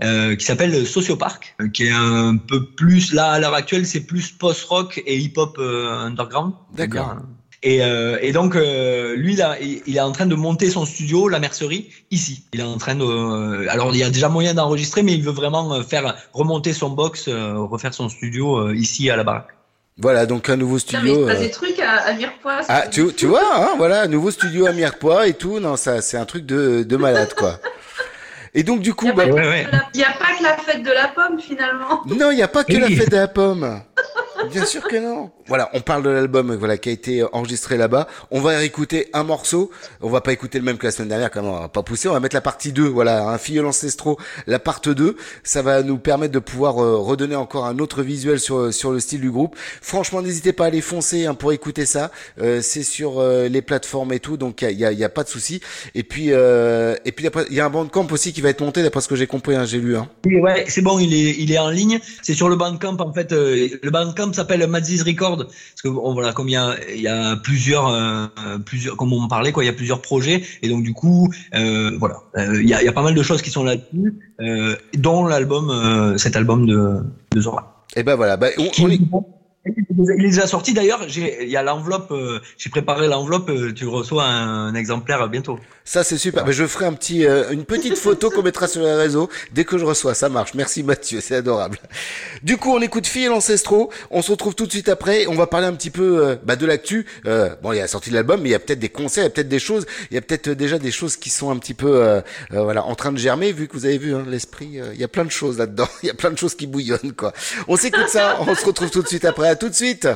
euh, qui s'appelle Sociopark qui est un peu plus là à l'heure actuelle c'est plus post rock et hip hop underground. D'accord. Et, euh, et donc euh, lui là, il, il est en train de monter son studio, la mercerie, ici. Il est en train de. euh, alors il y a déjà moyen d'enregistrer, mais il veut vraiment faire remonter son box, euh, refaire son studio euh, ici à la baraque. Voilà, donc un nouveau mais studio. t'as euh, des trucs à, à Mirepoix. Ah, tu, tu vois, hein, voilà, un nouveau studio à Mirepoix et tout. Non, ça, c'est un truc de, de malade, quoi. Et donc, du coup, Il bah, n'y a pas que la fête de la pomme finalement. non, il n'y a pas que la fête de la pomme. Bien sûr que non. Voilà, on parle de l'album voilà qui a été enregistré là-bas. On va écouter un morceau. On va pas écouter le même que la semaine dernière, quand même, on va pas pousser. On va mettre la partie 2. Voilà, un filleul ancestraux, la part 2. Ça va nous permettre de pouvoir euh, redonner encore un autre visuel sur sur le style du groupe. Franchement, n'hésitez pas à aller foncer hein, pour écouter ça. Euh, c'est sur euh, les plateformes et tout, donc il y a, y a pas de souci. Et puis euh, et puis il y a un bandcamp aussi qui va être monté d'après ce que j'ai compris. Hein, j'ai lu. Hein. Oui, ouais, c'est bon, il est, il est en ligne. C'est sur le Bandcamp en fait. euh, le Bandcamp s'appelle Madzi's Record parce que on, voilà, comme il y a, y a plusieurs, euh, plusieurs, comme on parlait quoi, il y a plusieurs projets et donc du coup, euh, voilà, euh, il y, a, y a pas mal de choses qui sont là-dessus, euh, dont l'album, euh, cet album de, de Zora. Et ben voilà, bah, on, on est- Il est déjà sorti d'ailleurs. Il y a l'enveloppe. euh, j'ai préparé l'enveloppe. euh, tu reçois un, un exemplaire bientôt. Ça c'est super. Ben, je ferai un petit, euh, une petite photo qu'on mettra sur les réseaux dès que je reçois. Ça marche. Merci Mathieu, c'est adorable. Du coup, on écoute Fille et. On se retrouve tout de suite après. On va parler un petit peu euh, bah, de l'actu. Euh, bon, il y a la sortie de l'album, mais il y a peut-être des concerts, il y a peut-être des choses. Il y a peut-être euh, déjà des choses qui sont un petit peu, voilà, en train de germer. Vu que vous avez vu hein, l'esprit, il y a plein de choses là-dedans. Il y a plein de choses qui bouillonnent quoi. On s'écoute ça. On se retrouve tout de suite après. À tout de suite.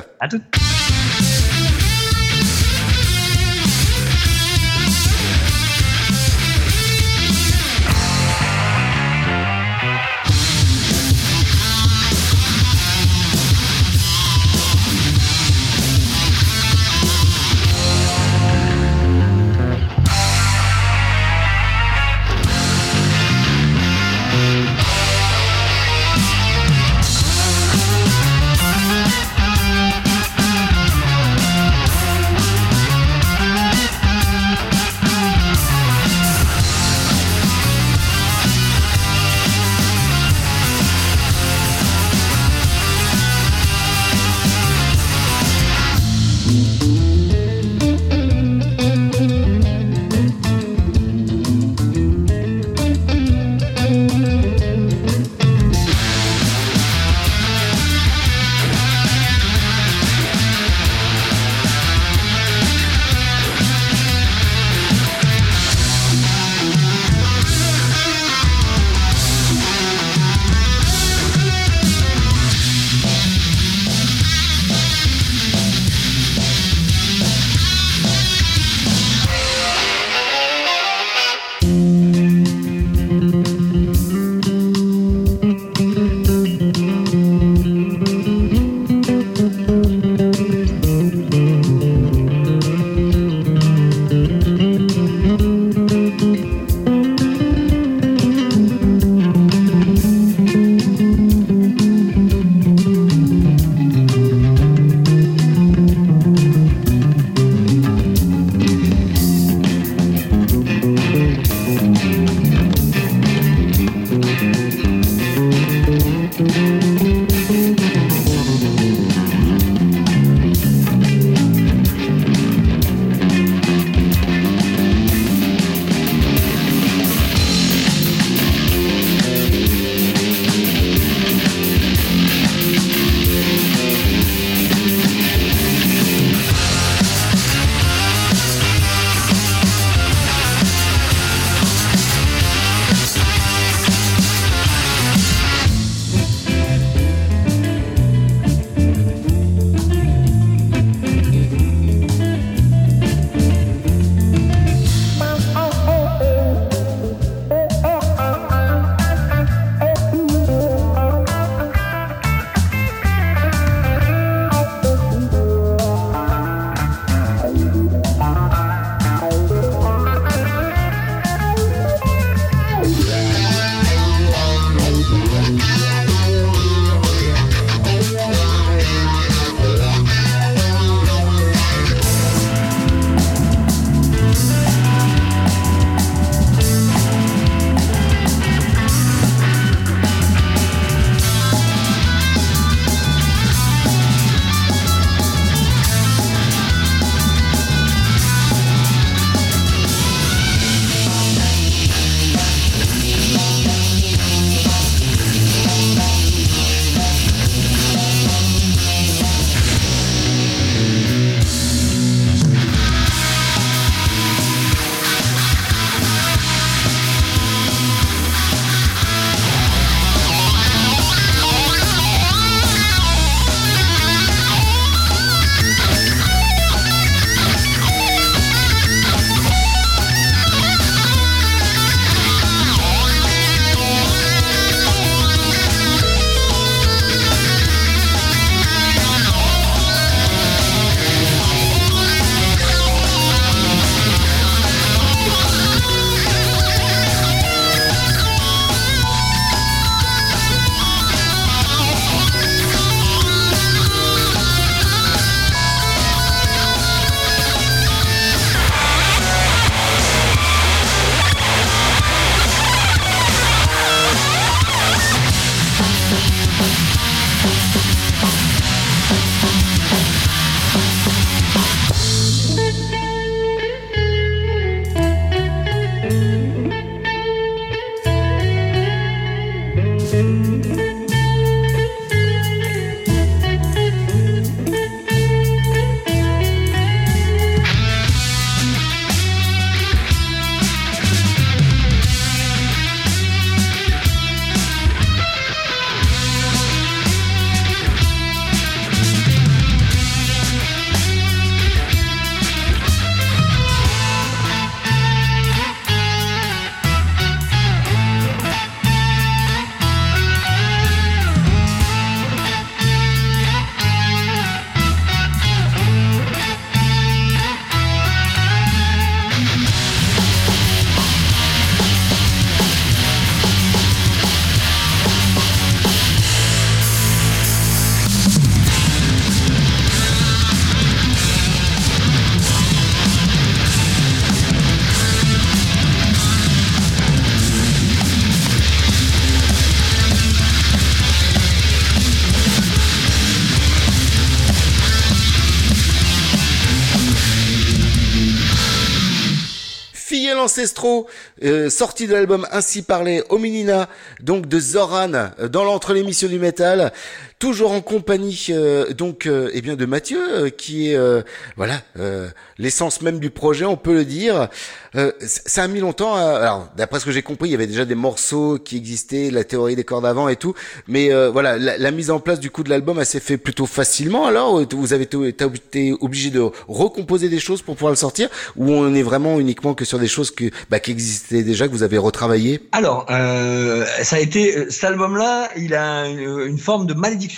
Ancestraux, euh, sortie de l'album Ainsi parlé Hominina, donc de Zoran, euh, dans l'entre l'émission du métal, toujours en compagnie euh, donc euh, eh bien de Mathieu, euh, qui est euh, voilà euh, l'essence même du projet, on peut le dire. Euh, ça a mis longtemps. à- alors d'après ce que j'ai compris, il y avait déjà des morceaux qui existaient, la théorie des cordes avant et tout, mais voilà la, mise en place du coup de l'album, elle s'est fait plutôt facilement. Alors ou vous avez été obligé de recomposer des choses pour pouvoir le sortir, ou on est vraiment uniquement que sur des choses que bah, qui existaient déjà que vous avez retravaillé. Alors, ça a été cet album-là, il a une forme de malédiction.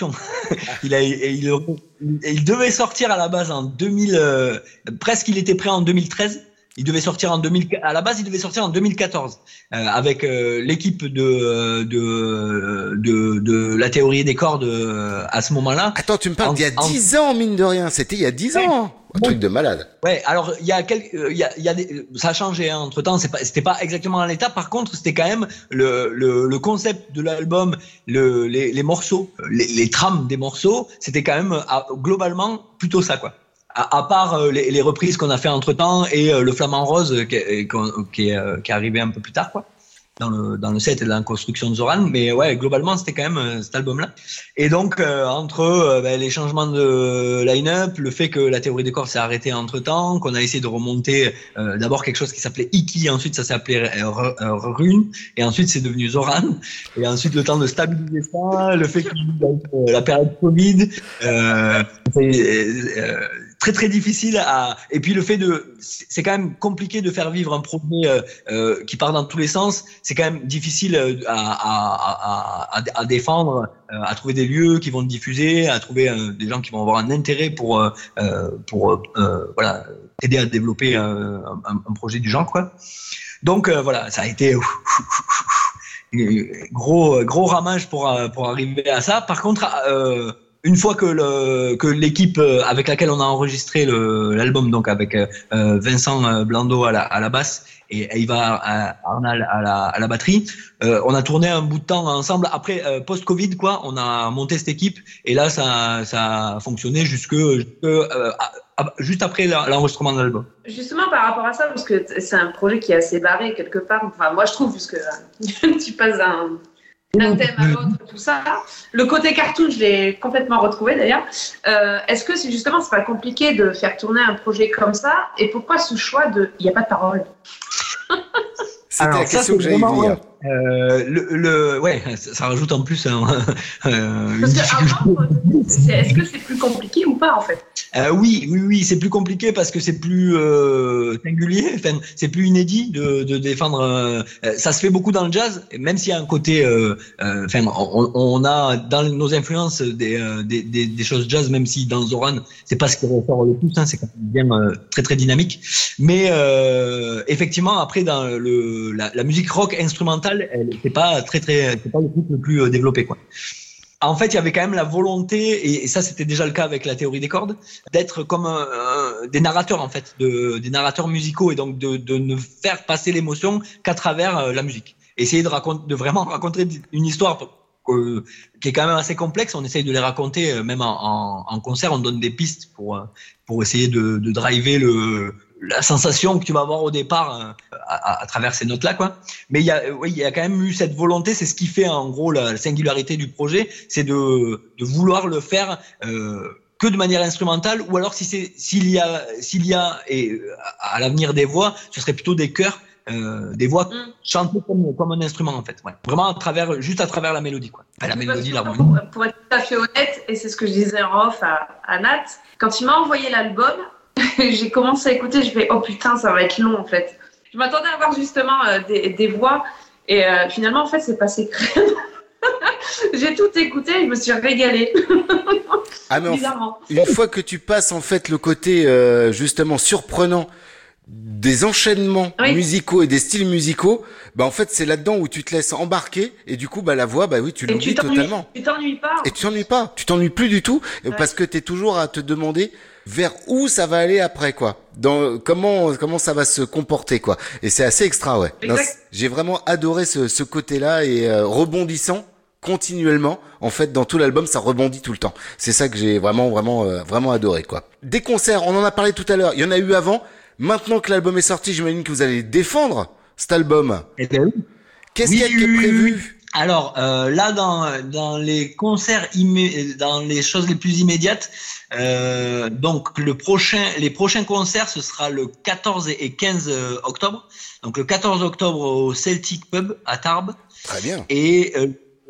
il devait sortir à la base en 2000, euh, presque il était prêt en 2013. Il devait sortir en 2000, à la base, il devait sortir en 2014 euh, avec euh, l'équipe de, de de de la théorie des cordes euh, à ce moment-là. Attends, tu me parles d'il y a 10 ans, mine de rien. C'était il y a 10 ans. Un truc de malade. Ouais, alors il y a quelques, euh, il y a, il y a des, ça a changé entre temps. C'est pas, c'était pas exactement dans l'état. Par contre, c'était quand même le, le, le concept de l'album, le, les, les morceaux, les, les trames des morceaux, c'était quand même globalement plutôt ça quoi. À, à part euh, les, les reprises qu'on a fait entre temps et euh, le flamant rose euh, qui, est- qu'on- qui, est, euh, qui est arrivé un peu plus tard quoi. Dans le dans le set et dans la construction de Zoran. Mais ouais globalement c'était quand même euh, cet album là et donc euh, entre euh, ben, les changements de line-up le fait que la théorie des corps s'est arrêtée entre temps qu'on a essayé de remonter euh, d'abord quelque chose qui s'appelait Iki ensuite ça euh, euh, Rune et ensuite c'est devenu Zoran. Et ensuite le temps de stabiliser ça le fait que euh, la période Covid euh, euh, très très difficile à et puis le fait de c'est quand même compliqué de faire vivre un projet euh, euh, qui part dans tous les sens. C'est quand même difficile euh, à, à, à, à, défendre euh, à trouver des lieux qui vont diffuser à trouver euh, des gens qui vont avoir un intérêt pour pour voilà aider à développer un, un projet du genre quoi. Donc voilà ça a été gros gros ramage pour pour arriver à ça. Par contre une fois que le que l'équipe euh, avec laquelle on a enregistré l'album donc avec euh, Vincent euh, Blando à la à la basse et Eva Arnal à la à la batterie euh, on a tourné un bout de temps ensemble après euh, post Covid quoi on a monté cette équipe et là ça ça a fonctionné jusque, jusque euh, à- à- juste après l'enregistrement de l'album Justement, par rapport à ça, parce que c'est un projet qui est assez barré quelque part. Enfin, moi, je trouve, puisque euh, tu passes d'un d'un thème à l'autre, tout ça. Le côté cartoon, je l'ai complètement retrouvé d'ailleurs. Euh, Est-ce que c'est justement, c'est pas compliqué de faire tourner un projet comme ça? Et pourquoi ce choix de. Il n'y a pas de parole? C'était la question que vraiment, venir. Euh, le, le ouais ça ça rajoute en plus un, euh, Parce que est-ce que c'est plus compliqué ou pas en fait? Euh, oui, oui, oui, c'est plus compliqué parce que c'est plus euh, singulier, enfin, c'est plus inédit de, de défendre. euh, ça se fait beaucoup dans le jazz, même s'il y a un côté, euh, euh, enfin, on, on a dans nos influences des, euh, des, des, des choses jazz, même si dans Zoran, c'est pas ce qui ressort le plus, hein, c'est quand même bien euh, très très dynamique. Mais euh, effectivement, après dans le la, la musique rock instrumentale, elle c'est pas très très, pas le truc le plus euh, développé quoi en fait, il y avait quand même la volonté, et, ça c'était déjà le cas avec la théorie des cordes, d'être comme des narrateurs en fait, de, des narrateurs musicaux, et donc de, de ne faire passer l'émotion qu'à travers euh, la musique. Essayer de raconter, de vraiment raconter une histoire euh, qui est quand même assez complexe. On essaye de les raconter même en, concert. On donne des pistes pour pour essayer de driver le la sensation que tu vas avoir au départ euh, à, à travers ces notes là quoi. Mais il y a oui, il y a quand même eu cette volonté, c'est ce qui fait en gros la singularité du projet, c'est de de vouloir le faire euh, que de manière instrumentale ou alors si c'est s'il y a s'il y a et euh, à l'avenir des voix, ce serait plutôt des chœurs euh, des voix chantées comme, comme un instrument en fait. Ouais. Vraiment à travers, juste à travers la mélodie quoi. Enfin, la mélodie, l'harmonie. Pour, pour être tout à fait honnête, et c'est ce que je disais en off à, à Nat, quand il m'a envoyé l'album, j'ai commencé à écouter, je fais oh putain, ça va être long en fait. Je m'attendais à avoir justement euh, des, des voix, et euh, finalement en fait c'est passé crème. j'ai tout écouté, je me suis régalée. Ah mais en- Bizarrement. une fois que tu passes en fait le côté euh, justement surprenant des enchaînements Oui. musicaux et des styles musicaux, bah en fait c'est là-dedans où tu te laisses embarquer et du coup bah la voix bah oui tu tu l'oublies totalement. tu t'ennuies pas. Et tu t'ennuies pas, tu t'ennuies plus du tout Ouais. parce que t'es toujours à te demander vers où ça va aller après quoi. Dans comment comment ça va se comporter quoi. Et c'est assez extra ouais. J'ai vraiment adoré ce, ce côté-là et euh, rebondissant continuellement en fait dans tout l'album ça rebondit tout le temps c'est ça que j'ai vraiment vraiment euh, vraiment adoré quoi des concerts on en a parlé tout à l'heure il y en a eu avant maintenant que l'album est sorti j'imagine que vous allez défendre cet album Eh ben oui. qu'est-ce Oui, qu'il y a qui est oui, oui, prévu Alors euh, là, dans, dans les concerts, dans les choses les plus immédiates, euh, donc le prochain, les prochains concerts, ce sera le 14 et 15 octobre. Donc le 14 octobre au Celtic Pub à Tarbes. Très bien. Et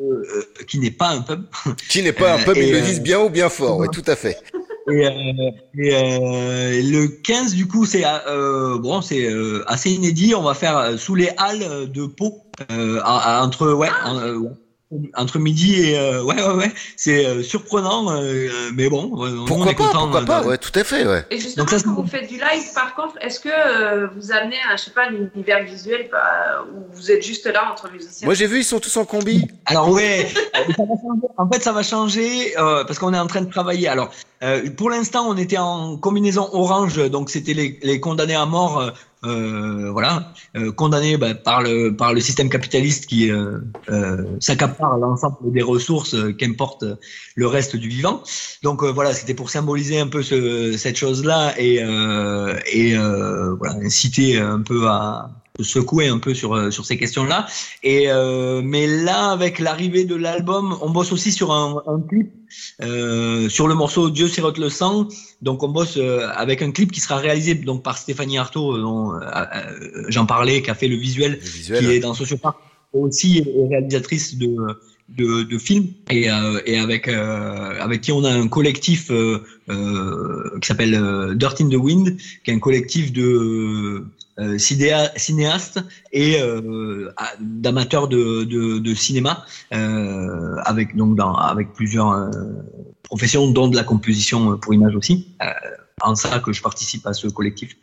euh, euh, qui n'est pas un pub. qui n'est pas un Euh, pub ils le euh, disent bien ou bien fort ouais tout à fait Et, euh, et, euh, le 15 du coup c'est euh, bon c'est euh, assez inédit. On va faire euh, sous les halles de Pau euh, à- à- entre ouais, en- euh, entre midi et euh, ouais ouais ouais c'est euh, surprenant euh, mais bon nous, on pourquoi est pas content pourquoi de- pas ouais tout à fait ouais. Et justement, Donc ça, c'est quand vous faites du live, par contre, est-ce que euh, vous amenez un, je sais pas, un univers visuel bah, où vous êtes juste là entre musiciens moi j'ai vu ils sont tous en combi. Alors ouais, euh, en fait ça va changer euh, parce qu'on est en train de travailler. Alors euh, pour l'instant on était en combinaison orange, donc c'était les, les condamnés à mort, euh, euh, voilà, euh, condamnés bah, par le par le système capitaliste qui euh, euh, s'accapare l'ensemble des ressources euh, qu'importe le reste du vivant. Donc euh, voilà, c'était pour symboliser un peu ce, cette chose-là et euh, et euh, voilà inciter un peu à secouer un peu sur euh, sur ces questions-là. Et euh, mais là, avec l'arrivée de l'album, on bosse aussi sur un, un clip euh, sur le morceau Dieu sirote le sang. Donc on bosse euh, avec un clip qui sera réalisé donc par Stéphanie Artaud, euh, dont euh, j'en parlais, qui a fait le visuel, visuel, qui est dans Sociopark, aussi réalisatrice de de, de films et, euh, et avec euh, avec qui on a un collectif euh, euh, qui s'appelle Dirt in the Wind, qui est un collectif de euh, cinéa- cinéastes et euh, d'amateurs de, cinéma euh, avec donc avec plusieurs professions dont de la composition pour image aussi en ça que je participe à ce collectif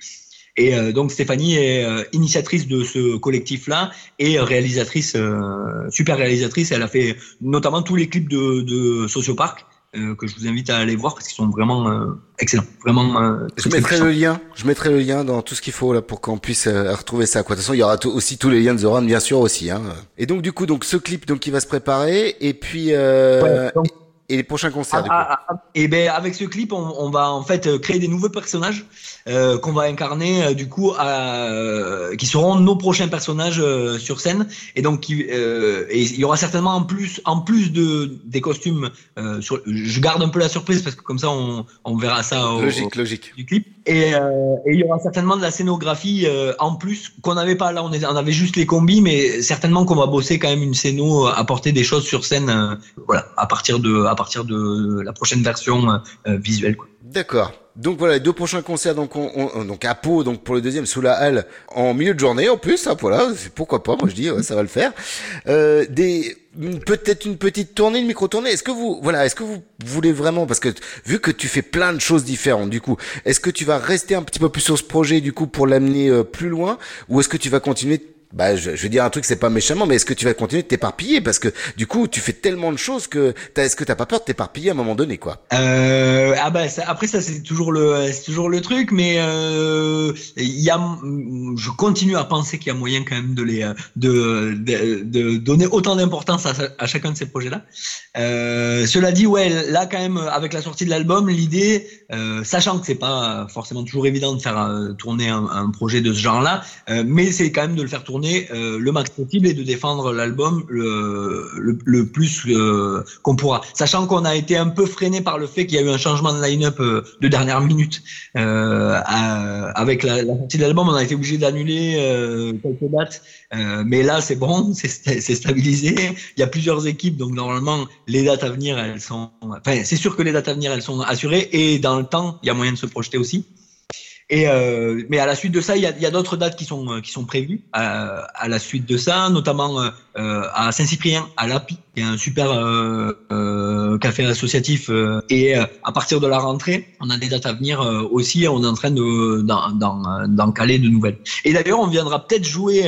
et donc Stéphanie est initiatrice de ce collectif-là et réalisatrice, super réalisatrice. Elle a fait notamment tous les clips de, de Sociopark euh, que je vous invite à aller voir parce qu'ils sont vraiment euh, excellents, vraiment. euh, Je mettrai puissants. le lien, je mettrai le lien dans tout ce qu'il faut là pour qu'on puisse euh, retrouver ça. Quoi. De toute façon, il y aura tout- aussi tous les liens de The Run, bien sûr aussi. Hein. Et donc du coup, donc ce clip donc qui va se préparer et puis euh, Ouais, donc- et les prochains concerts. du coup. Ah, ah, ah, et ben avec ce clip, on, on va en fait créer des nouveaux personnages euh, qu'on va incarner euh, du coup, à, euh, qui seront nos prochains personnages euh, sur scène. Et donc, qui, euh, et il y aura certainement en plus, en plus de des costumes. euh, sur, je garde un peu la surprise parce que comme ça, on, on verra ça au, Logique, au- logique. du clip. Et, euh, et il y aura certainement de la scénographie euh, en plus qu'on n'avait pas là. On, est- on avait juste les combis, mais certainement qu'on va bosser quand même une scéno, apporter des choses sur scène. euh, voilà, à partir de à partir de la prochaine version visuelle. Quoi. D'accord. Donc voilà, les deux prochains concerts donc on, on- donc à Pau donc pour le deuxième sous la halle en milieu de journée en plus, hein, voilà, pourquoi pas, moi je dis ouais, ça va le faire. Euh, des peut-être une petite tournée, une micro tournée. Est-ce que vous voilà, est-ce que vous voulez vraiment parce que vu que tu fais plein de choses différentes du coup, est-ce que tu vas rester un petit peu plus sur ce projet du coup pour l'amener euh, plus loin ou est-ce que tu vas continuer Bah, je, je veux dire un truc, c'est pas méchamment, mais est-ce que tu vas continuer de t'éparpiller? Parce que du coup, tu fais tellement de choses que est-ce que t'as pas peur de t'éparpiller à un moment donné, quoi? Euh, ah bah ça- après ça c'est toujours le c'est toujours le truc mais euh, il y a je continue à penser qu'il y a moyen quand même de les de de, de donner autant d'importance à, à chacun de ces projets là. Euh, cela dit ouais là quand même avec la sortie de l'album l'idée euh, sachant que c'est pas forcément toujours évident de faire euh, tourner un, projet de ce genre là mais c'est quand même de le faire tourner euh, le max possible et de défendre l'album le, le, plus euh, qu'on pourra. Sachant qu'on a été un peu freiné par le fait qu'il y a eu un changement de line-up euh, de dernière minute euh, avec la, la sortie de l'album on a été obligé d'annuler euh, quelques dates Euh, mais là c'est bon c'est sta- c'est stabilisé il y a plusieurs équipes donc normalement les dates à venir elles sont enfin c'est sûr que les dates à venir elles sont assurées et dans le temps il y a moyen de se projeter aussi et euh, mais à la suite de ça, il y a, a d'autres dates qui sont euh, qui sont prévues à, à la suite de ça, notamment euh, euh, à Saint-Cyprien, à l'API, qui est un super euh, euh, café associatif. euh, et euh, à partir de la rentrée, on a des dates à venir euh, aussi. On est en train de d'en caler de nouvelles. Et d'ailleurs, on viendra peut-être jouer.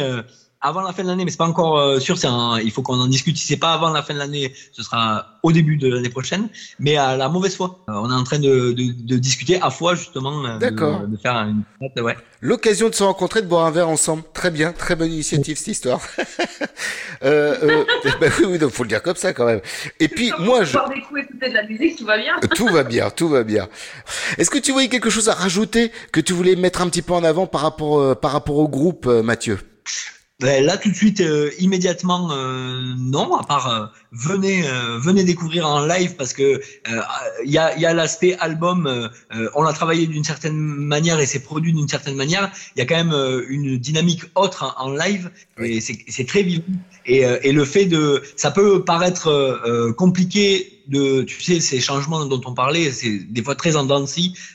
Avant la fin de l'année, mais c'est pas encore euh, sûr. C'est un- il faut qu'on en discute. Si c'est pas avant la fin de l'année, ce sera au début de l'année prochaine. Mais à la mauvaise foi, Euh, on est en train de, de, de discuter à fois justement euh, de- D'accord. de, faire une ouais. L'occasion de se rencontrer, de boire un verre ensemble. Très bien, très bonne initiative cette histoire. euh, euh, bah oui, oui, donc faut le dire comme ça quand même. Et puis moi, je, des coups, écouter de la musique, tout va bien. tout va bien, tout va bien. Est-ce que tu voyais quelque chose à rajouter que tu voulais mettre un petit peu en avant par rapport euh, par rapport au groupe, euh, Mathieu? Ben, là tout de suite, euh, immédiatement, euh, non. À part euh, venez euh, venez découvrir en live parce que euh, il y a y a l'aspect album. euh, on l'a travaillé d'une certaine manière et c'est produit d'une certaine manière. Il y a quand même euh, une dynamique autre en, en live et c'est c'est très vivant. Et, euh, et le fait de, ça peut paraître compliqué de, tu sais, ces changements dont on parlait, c'est des fois très en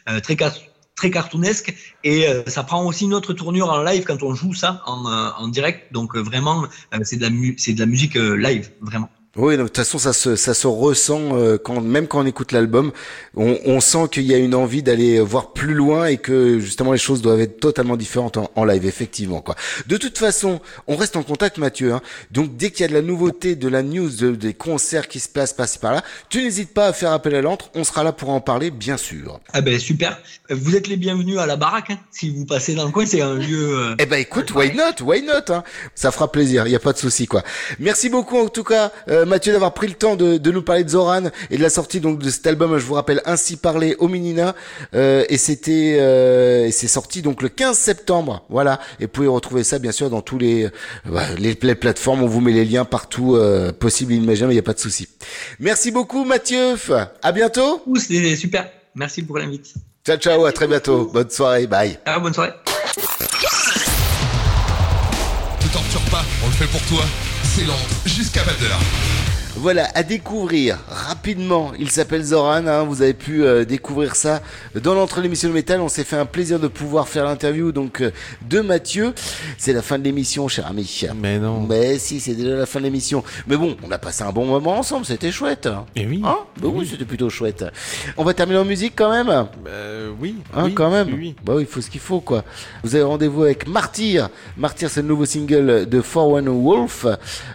euh, très cas- très cartoonesque. Et euh, ça prend aussi une autre tournure en live quand on joue ça en, euh, en direct. Donc euh, vraiment c'est de c'est de la musique live vraiment Oui, de toute façon, ça se, ça se ressent euh, quand même quand on écoute l'album. On, on sent qu'il y a une envie d'aller voir plus loin et que justement les choses doivent être totalement différentes en, en live, effectivement. Quoi. De toute façon, on reste en contact, Mathieu. Hein. Donc dès qu'il y a de la nouveauté, de la news, de- des concerts qui se passent par-ci par-là, tu n'hésites pas à faire appel à l'antre. On sera là pour en parler, bien sûr. ah ben super vous êtes les bienvenus à la baraque hein. si vous passez dans le coin c'est un lieu euh, Eh ben écoute, why not, why not hein? Ça fera plaisir, il y a pas de souci quoi. Merci beaucoup en tout cas euh, Mathieu d'avoir pris le temps de, de nous parler de Zoran et de la sortie donc de cet album. Je vous rappelle ainsi parler au Minina euh, et c'était euh, et c'est sorti donc le 15 septembre. Voilà et vous pouvez retrouver ça bien sûr dans tous les euh, les, les plateformes. On vous met les liens partout euh, possible et imaginable. Il y a pas de souci. Merci beaucoup Mathieu. À bientôt. C'était super. Merci pour l'invite. Ciao ciao, à très bientôt. Bonne soirée, bye. Ah, bonne soirée. Ne torture pas, on le fait pour toi. C'est lent, jusqu'à 20h. Voilà, à découvrir rapidement. Il s'appelle Zoran, hein, vous avez pu euh, découvrir ça dans l'entre l'émission de métal. On s'est fait un plaisir de pouvoir faire l'interview donc euh, de Mathieu. C'est la fin de l'émission, cher ami. Mais non. Mais si, c'est déjà la fin de l'émission. Mais bon, on a passé un bon moment ensemble, c'était chouette. Et oui. Hein? Bah oui, c'était plutôt chouette. On va terminer en musique quand même? Euh, oui. Hein, oui, quand même? oui. Bah oui, il faut ce qu'il faut, quoi. Vous avez rendez-vous avec Martyr. Martyr, c'est le nouveau single de 4-1 Wolf.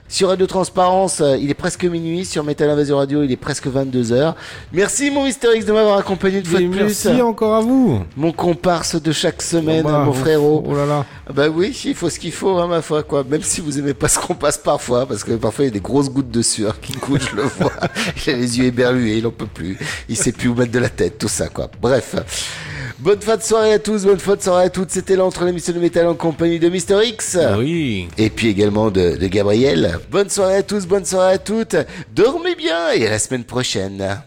Sur Radio Transparence, euh, il est presque minuit. Sur Metal Invasion Radio, il est presque 22h. Merci, mon Mister X, de m'avoir accompagné une fois de plus. merci encore à vous. Mon comparse de chaque semaine, Oh bah, mon frérot. Oh là là. Bah oui, il faut ce qu'il faut, hein, ma foi, quoi. Même si vous aimez pas ce qu'on passe parfois, parce que parfois il y a des grosses gouttes de sueur qui coulent, je le vois. Il a les yeux éberlués, il en peut plus. Il sait plus où mettre de la tête, tout ça, quoi. Bref. Bonne fin de soirée à tous, bonne fin de soirée à toutes. C'était l'entre l'émission de métal en compagnie de Mister X. Oui. Et puis également de, de Gabriel. Bonne soirée à tous, bonne soirée à toutes. Dormez bien et à la semaine prochaine.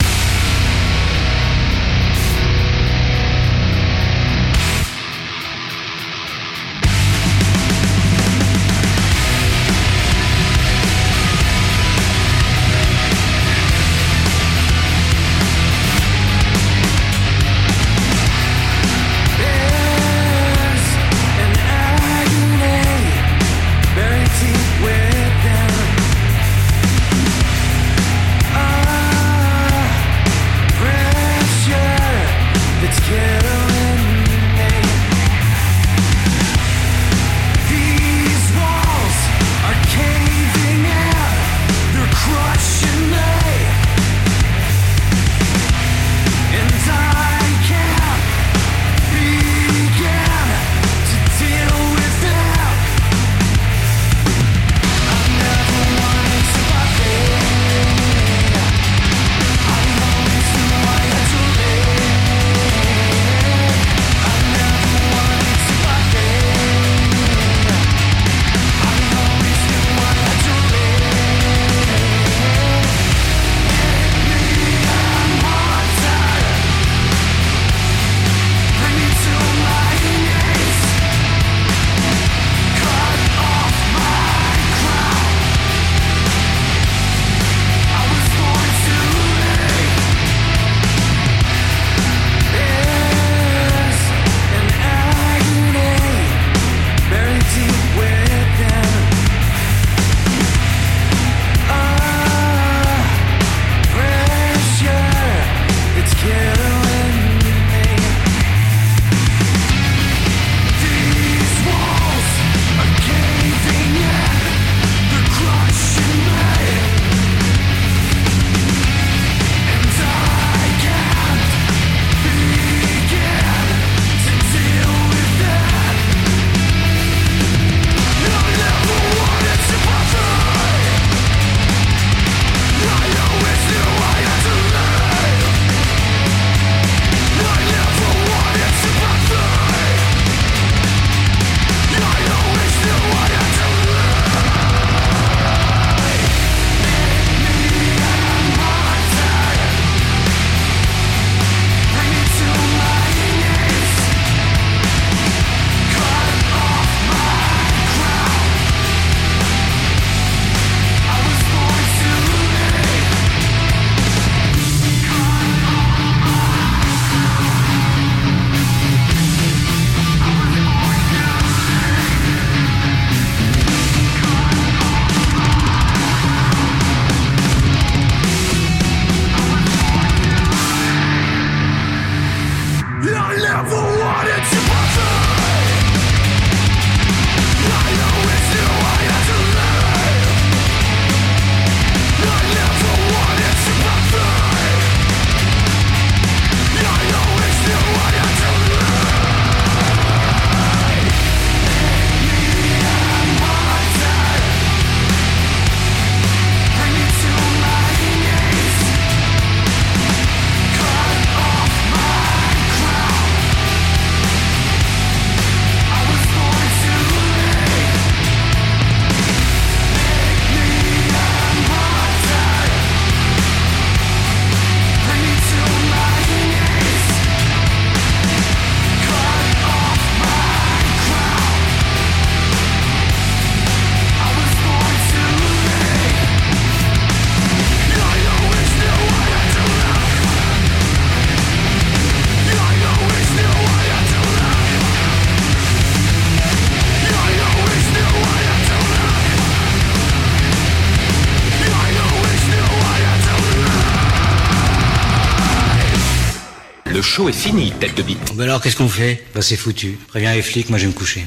Fini, tête de bite. Bah alors qu'est-ce qu'on fait? Bah c'est foutu. Préviens les flics, moi je vais me coucher.